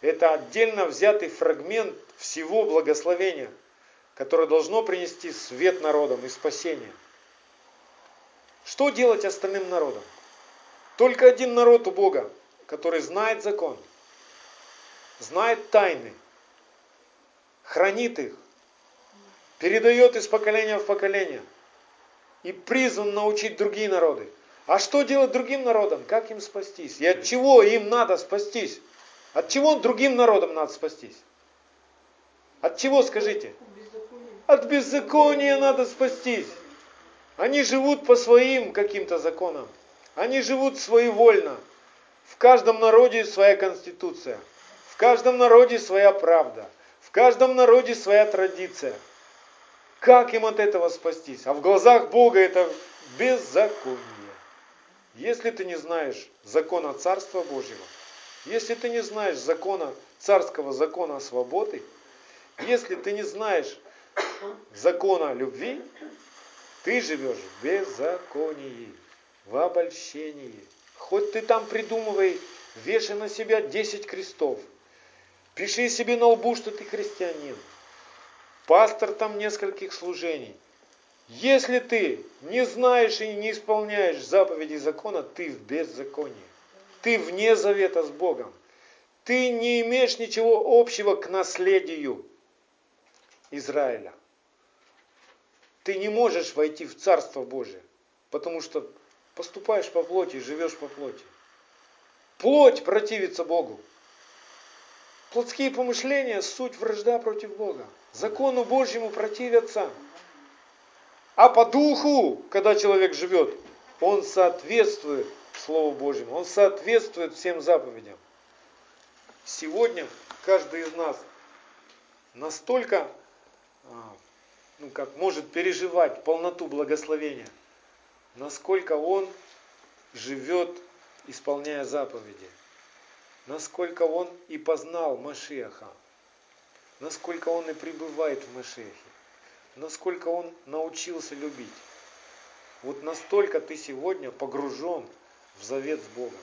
Это отдельно взятый фрагмент всего благословения, которое должно принести свет народам и спасение. Что делать остальным народам? Только один народ у Бога, который знает закон, знает тайны, хранит их, передает из поколения в поколение и призван научить другие народы. А что делать другим народам? Как им спастись? И от чего им надо спастись? От чего другим народам надо спастись? От чего, скажите? От беззакония надо спастись. Они живут по своим каким-то законам. Они живут своевольно. В каждом народе своя конституция. В каждом народе своя правда. В каждом народе своя традиция. Как им от этого спастись? А в глазах Бога это беззаконие. Если ты не знаешь закона Царства Божьего, если ты не знаешь закона, царского закона свободы, если ты не знаешь закона любви, ты живешь в беззаконии, в обольщении. Хоть ты там придумывай, вешай на себя 10 крестов, пиши себе на лбу, что ты христианин, пастор там нескольких служений. Если ты не знаешь и не исполняешь заповеди закона, ты в беззаконии. Ты вне завета с Богом. Ты не имеешь ничего общего к наследию Израиля. Ты не можешь войти в Царство Божие, потому что поступаешь по плоти, живешь по плоти. Плоть противится Богу. Плотские помышления – суть вражда против Бога. Закону Божьему противятся. А по духу, когда человек живет, он соответствует Слову Божьему, он соответствует всем заповедям. Сегодня каждый из нас настолько, а, ну как, может переживать полноту благословения, насколько он живет, исполняя заповеди, насколько он и познал Машеха, насколько он и пребывает в Машехе насколько он научился любить. Вот настолько ты сегодня погружен в завет с Богом.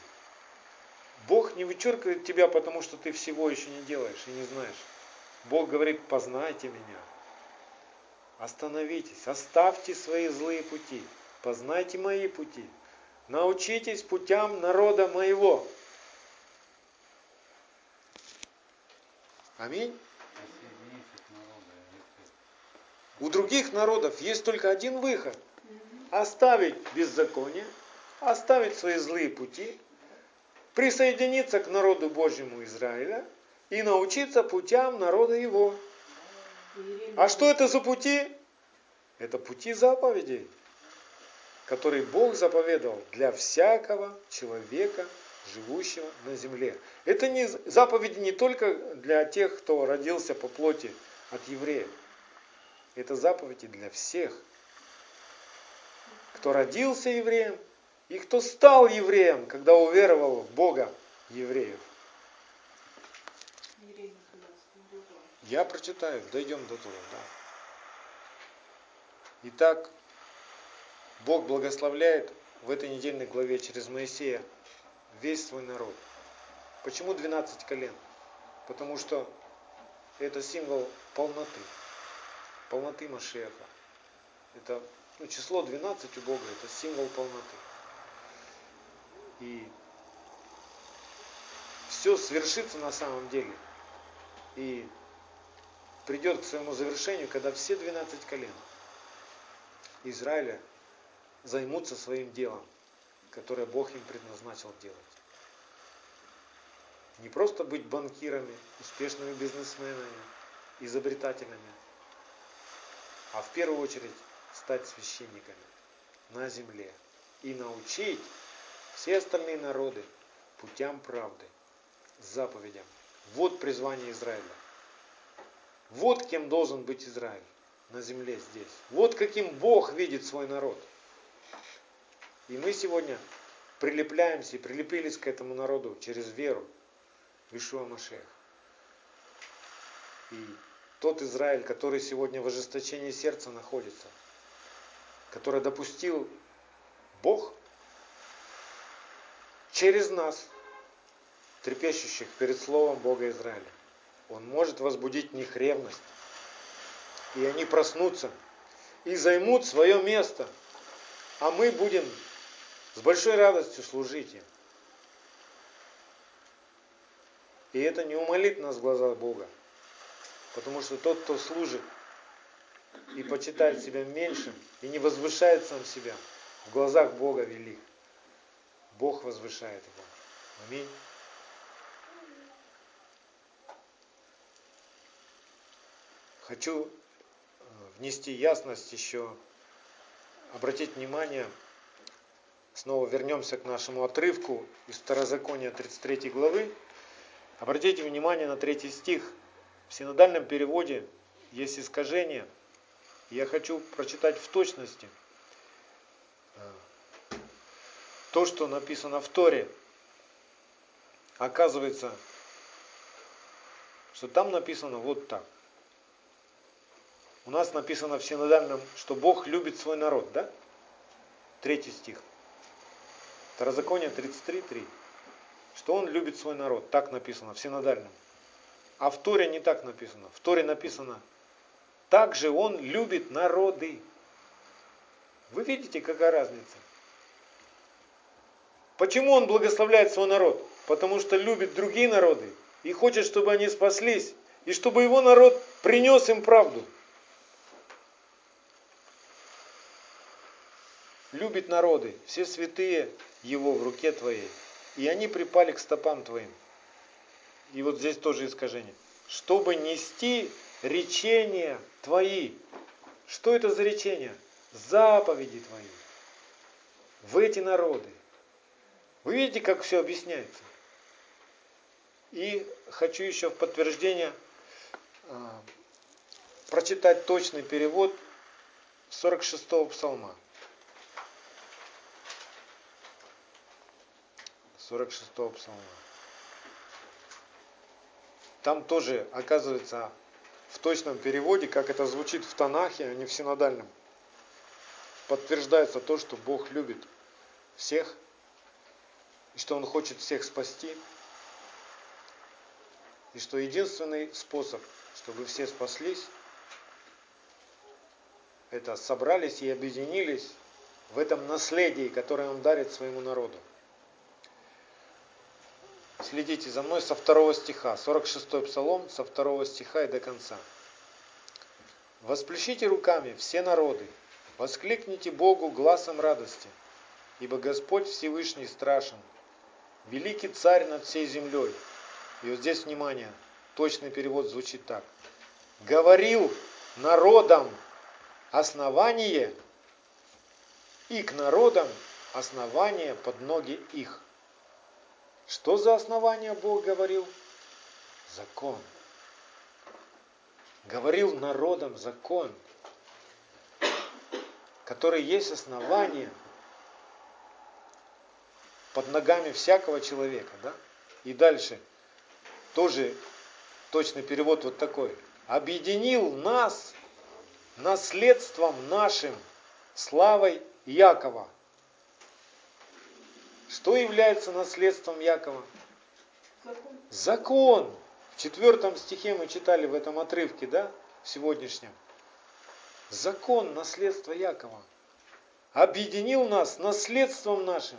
Бог не вычеркивает тебя, потому что ты всего еще не делаешь и не знаешь. Бог говорит, познайте меня. Остановитесь, оставьте свои злые пути, познайте мои пути. Научитесь путям народа моего. Аминь. У других народов есть только один выход. Оставить беззаконие, оставить свои злые пути, присоединиться к народу Божьему Израиля и научиться путям народа его. А что это за пути? Это пути заповедей, которые Бог заповедовал для всякого человека, живущего на земле. Это не заповеди не только для тех, кто родился по плоти от евреев. Это заповеди для всех, кто родился евреем и кто стал евреем, когда уверовал в Бога евреев. Я прочитаю, дойдем до туда. Да. Итак, Бог благословляет в этой недельной главе через Моисея весь свой народ. Почему 12 колен? Потому что это символ полноты полноты Машеха. Это ну, число 12 у Бога, это символ полноты. И все свершится на самом деле. И придет к своему завершению, когда все 12 колен Израиля займутся своим делом, которое Бог им предназначил делать. Не просто быть банкирами, успешными бизнесменами, изобретателями, а в первую очередь стать священниками на земле и научить все остальные народы путям правды, заповедям. Вот призвание Израиля. Вот кем должен быть Израиль на земле здесь. Вот каким Бог видит свой народ. И мы сегодня прилепляемся и прилепились к этому народу через веру в Ишуа Машех. И тот Израиль, который сегодня в ожесточении сердца находится, который допустил Бог через нас трепещущих перед Словом Бога Израиля. Он может возбудить в них ревность. И они проснутся и займут свое место. А мы будем с большой радостью служить им. И это не умолит нас в глазах Бога. Потому что тот, кто служит и почитает себя меньшим, и не возвышает сам себя, в глазах Бога велик. Бог возвышает его. Аминь. Хочу э, внести ясность еще, обратить внимание, снова вернемся к нашему отрывку из Второзакония 33 главы. Обратите внимание на третий стих. В синодальном переводе есть искажение. Я хочу прочитать в точности э, то, что написано в Торе. Оказывается, что там написано вот так. У нас написано в синодальном, что Бог любит свой народ, да? Третий стих. Второзаконие 33.3. Что Он любит свой народ. Так написано в синодальном. А в Торе не так написано. В Торе написано, также Он любит народы. Вы видите, какая разница? Почему Он благословляет свой народ? Потому что любит другие народы и хочет, чтобы они спаслись, и чтобы его народ принес им правду. Любит народы, все святые его в руке твоей, и они припали к стопам твоим. И вот здесь тоже искажение. Чтобы нести речения твои. Что это за речения? Заповеди твои. В эти народы. Вы видите, как все объясняется? И хочу еще в подтверждение э, прочитать точный перевод 46-го псалма. 46-го псалма. Там тоже, оказывается, в точном переводе, как это звучит в Танахе, а не в синодальном, подтверждается то, что Бог любит всех, и что Он хочет всех спасти, и что единственный способ, чтобы все спаслись, это собрались и объединились в этом наследии, которое Он дарит своему народу. Следите за мной со второго стиха, 46-й псалом, со второго стиха и до конца. «Восплещите руками все народы, воскликните Богу глазом радости, ибо Господь Всевышний страшен, великий царь над всей землей». И вот здесь, внимание, точный перевод звучит так. «Говорил народам основание, и к народам основание под ноги их». Что за основание Бог говорил? Закон. Говорил народам закон, который есть основание под ногами всякого человека. Да? И дальше тоже точный перевод вот такой. Объединил нас наследством нашим, славой Якова. Что является наследством Якова? Закон. Закон. В четвертом стихе мы читали в этом отрывке, да, в сегодняшнем. Закон, наследство Якова. Объединил нас наследством нашим.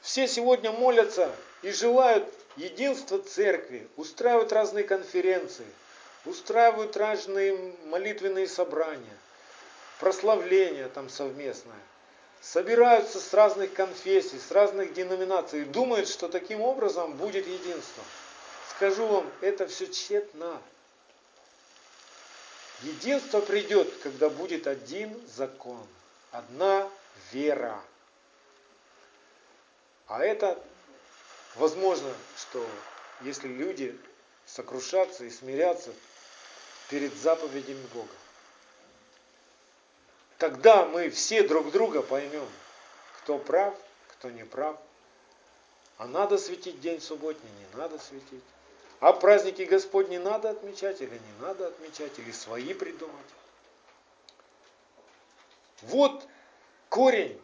Все сегодня молятся и желают единства церкви, устраивают разные конференции, устраивают разные молитвенные собрания, прославления там совместное собираются с разных конфессий, с разных деноминаций и думают, что таким образом будет единство. Скажу вам, это все тщетно. Единство придет, когда будет один закон, одна вера. А это возможно, что если люди сокрушатся и смирятся перед заповедями Бога. Тогда мы все друг друга поймем, кто прав, кто не прав. А надо светить день субботний, не надо светить. А праздники Господни надо отмечать или не надо отмечать, или свои придумать. Вот корень,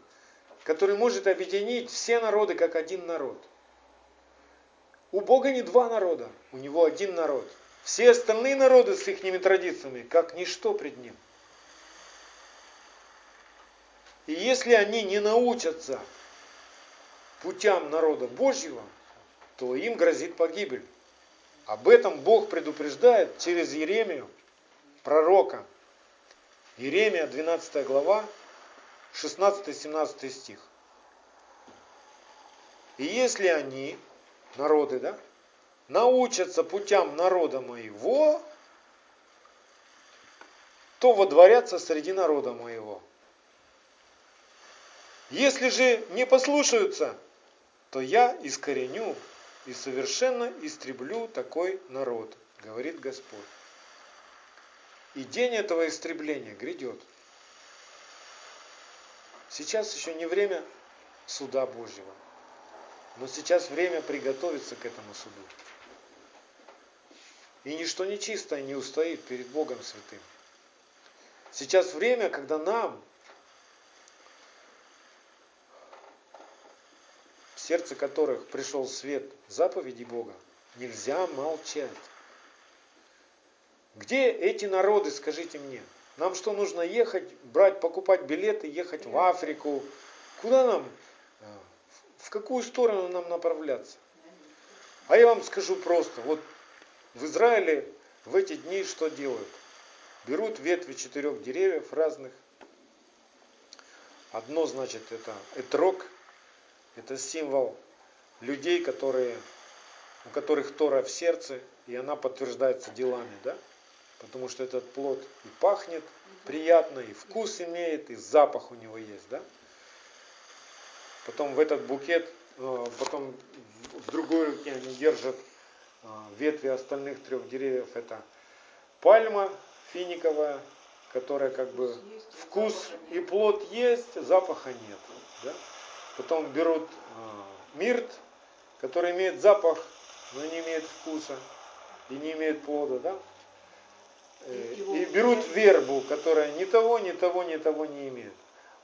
который может объединить все народы как один народ. У Бога не два народа, у Него один народ. Все остальные народы с их традициями, как ничто пред Ним. И если они не научатся путям народа Божьего, то им грозит погибель. Об этом Бог предупреждает через Еремию, пророка. Еремия, 12 глава, 16-17 стих. И если они, народы, да, научатся путям народа моего, то водворятся среди народа моего. Если же не послушаются, то я искореню и совершенно истреблю такой народ, говорит Господь. И день этого истребления грядет. Сейчас еще не время суда Божьего, но сейчас время приготовиться к этому суду. И ничто нечистое не устоит перед Богом Святым. Сейчас время, когда нам сердце которых пришел свет заповеди Бога, нельзя молчать. Где эти народы, скажите мне? Нам что, нужно ехать, брать, покупать билеты, ехать в Африку? Куда нам, э, в какую сторону нам направляться? А я вам скажу просто, вот в Израиле в эти дни что делают? Берут ветви четырех деревьев разных. Одно, значит, это этрог, это символ людей, которые, у которых Тора в сердце, и она подтверждается делами, да? Потому что этот плод и пахнет приятно, и вкус имеет, и запах у него есть, да? Потом в этот букет, э, потом в другой руке они держат э, ветви остальных трех деревьев. Это пальма финиковая, которая как бы вкус и плод есть, запаха нет. Да? Потом берут э, мирт, который имеет запах, но не имеет вкуса и не имеет плода, да? Э, и берут вербу, которая ни того, ни того, ни того не имеет.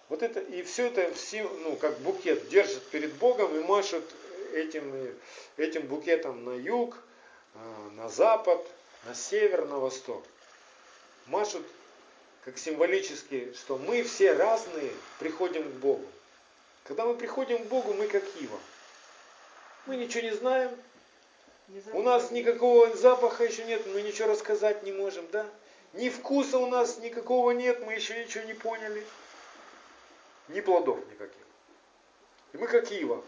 Вот это, и все это, все, ну, как букет держат перед Богом и машут этим, этим букетом на юг, э, на запад, на север, на восток. Машут как символически, что мы все разные приходим к Богу. Когда мы приходим к Богу, мы как Ива. Мы ничего не знаем, у нас никакого запаха еще нет, мы ничего рассказать не можем, да? Ни вкуса у нас никакого нет, мы еще ничего не поняли. Ни плодов никаких. И мы как Ива.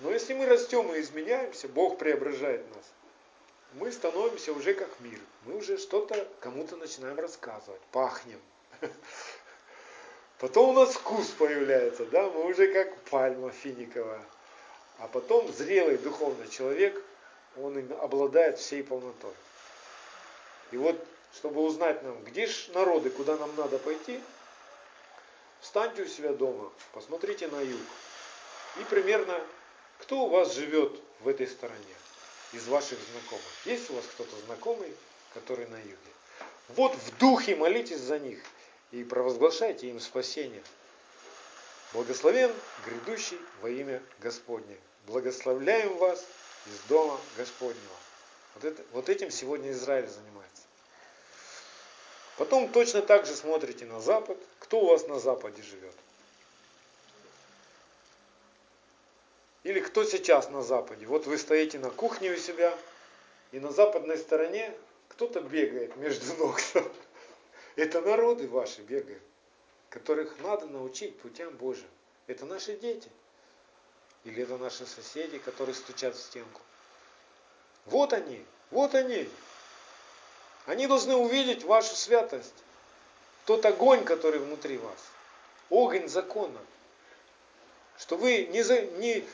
Но если мы растем и изменяемся, Бог преображает нас. Мы становимся уже как мир. Мы уже что-то кому-то начинаем рассказывать. Пахнем. Потом у нас вкус появляется, да, мы уже как пальма финиковая. А потом зрелый духовный человек, он обладает всей полнотой. И вот, чтобы узнать нам, где же народы, куда нам надо пойти, встаньте у себя дома, посмотрите на юг. И примерно, кто у вас живет в этой стороне из ваших знакомых? Есть у вас кто-то знакомый, который на юге? Вот в духе молитесь за них и провозглашайте им спасение. Благословен грядущий во имя Господне. Благословляем вас из дома Господнего. Вот, это, вот этим сегодня Израиль занимается. Потом точно так же смотрите на Запад. Кто у вас на Западе живет? Или кто сейчас на Западе? Вот вы стоите на кухне у себя, и на западной стороне кто-то бегает между ног. Это народы ваши бегают, которых надо научить путям Божьим. Это наши дети. Или это наши соседи, которые стучат в стенку. Вот они, вот они. Они должны увидеть вашу святость. Тот огонь, который внутри вас. Огонь закона. Что вы не, за, не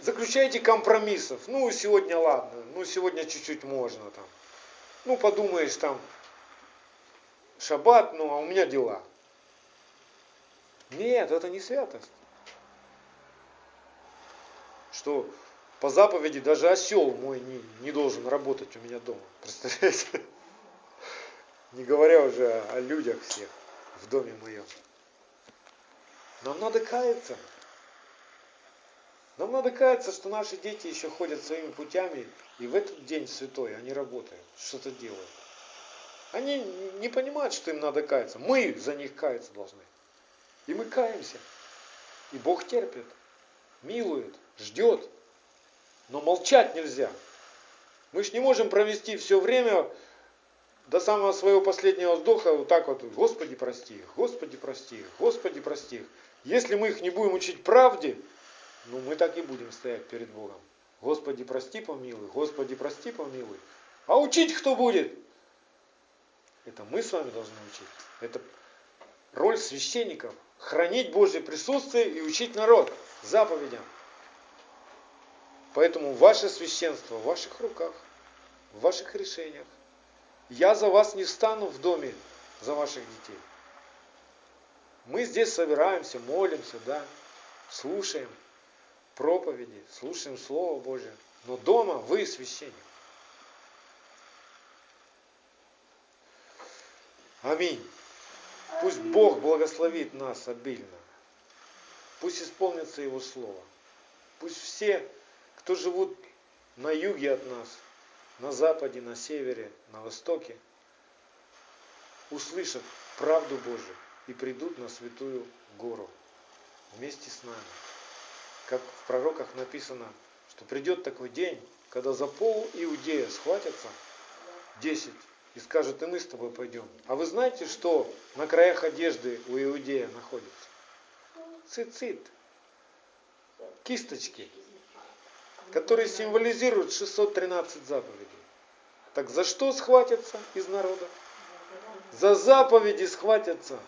заключаете компромиссов. Ну, сегодня ладно, ну, сегодня чуть-чуть можно там. Ну, подумаешь там, шаббат, ну а у меня дела. Нет, это не святость. Что по заповеди даже осел мой не, не должен работать у меня дома. Представляете? Не говоря уже о, о людях всех в доме моем. Нам надо каяться. Нам надо каяться, что наши дети еще ходят своими путями, и в этот день святой они работают, что-то делают. Они не понимают, что им надо каяться. Мы за них каяться должны. И мы каемся. И Бог терпит, милует, ждет. Но молчать нельзя. Мы же не можем провести все время до самого своего последнего вздоха вот так вот, Господи, прости их, Господи, прости их, Господи, прости их. Если мы их не будем учить правде, ну мы так и будем стоять перед Богом. Господи, прости, помилуй, Господи, прости, помилуй. А учить кто будет? Это мы с вами должны учить. Это роль священников. Хранить Божье присутствие и учить народ заповедям. Поэтому ваше священство в ваших руках, в ваших решениях. Я за вас не встану в доме за ваших детей. Мы здесь собираемся, молимся, да, слушаем проповеди, слушаем Слово Божье. Но дома вы священник. Аминь. Пусть Бог благословит нас обильно. Пусть исполнится Его Слово. Пусть все кто живут на юге от нас, на западе, на севере, на востоке, услышат правду Божию и придут на святую гору вместе с нами. Как в пророках написано, что придет такой день, когда за пол Иудея схватятся десять и скажут, и мы с тобой пойдем. А вы знаете, что на краях одежды у Иудея находится? Цицит. Кисточки которые символизируют 613 заповедей. Так за что схватятся из народа? За заповеди схватятся.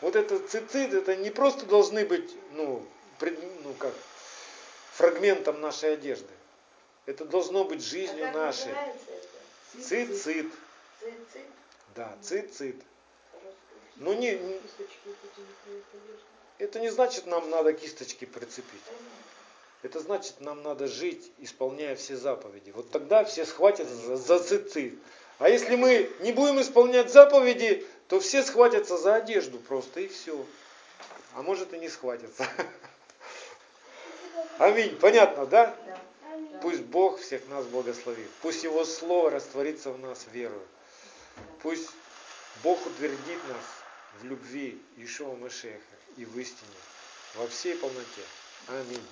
Вот этот цицит, это не просто должны быть, ну, пред, ну как, фрагментом нашей одежды. Это должно быть жизнью а нашей. Цицит. Да, цицит. Ну не, это не значит, нам надо кисточки прицепить. Это значит, нам надо жить, исполняя все заповеди. Вот тогда все схватятся за, за цицит. А если мы не будем исполнять заповеди, то все схватятся за одежду просто и все. А может и не схватятся. Аминь. Понятно, да? Пусть Бог всех нас благословит. Пусть Его Слово растворится в нас верою. Пусть Бог утвердит нас в любви Ишуа Машеха и в истине во всей полноте. Аминь.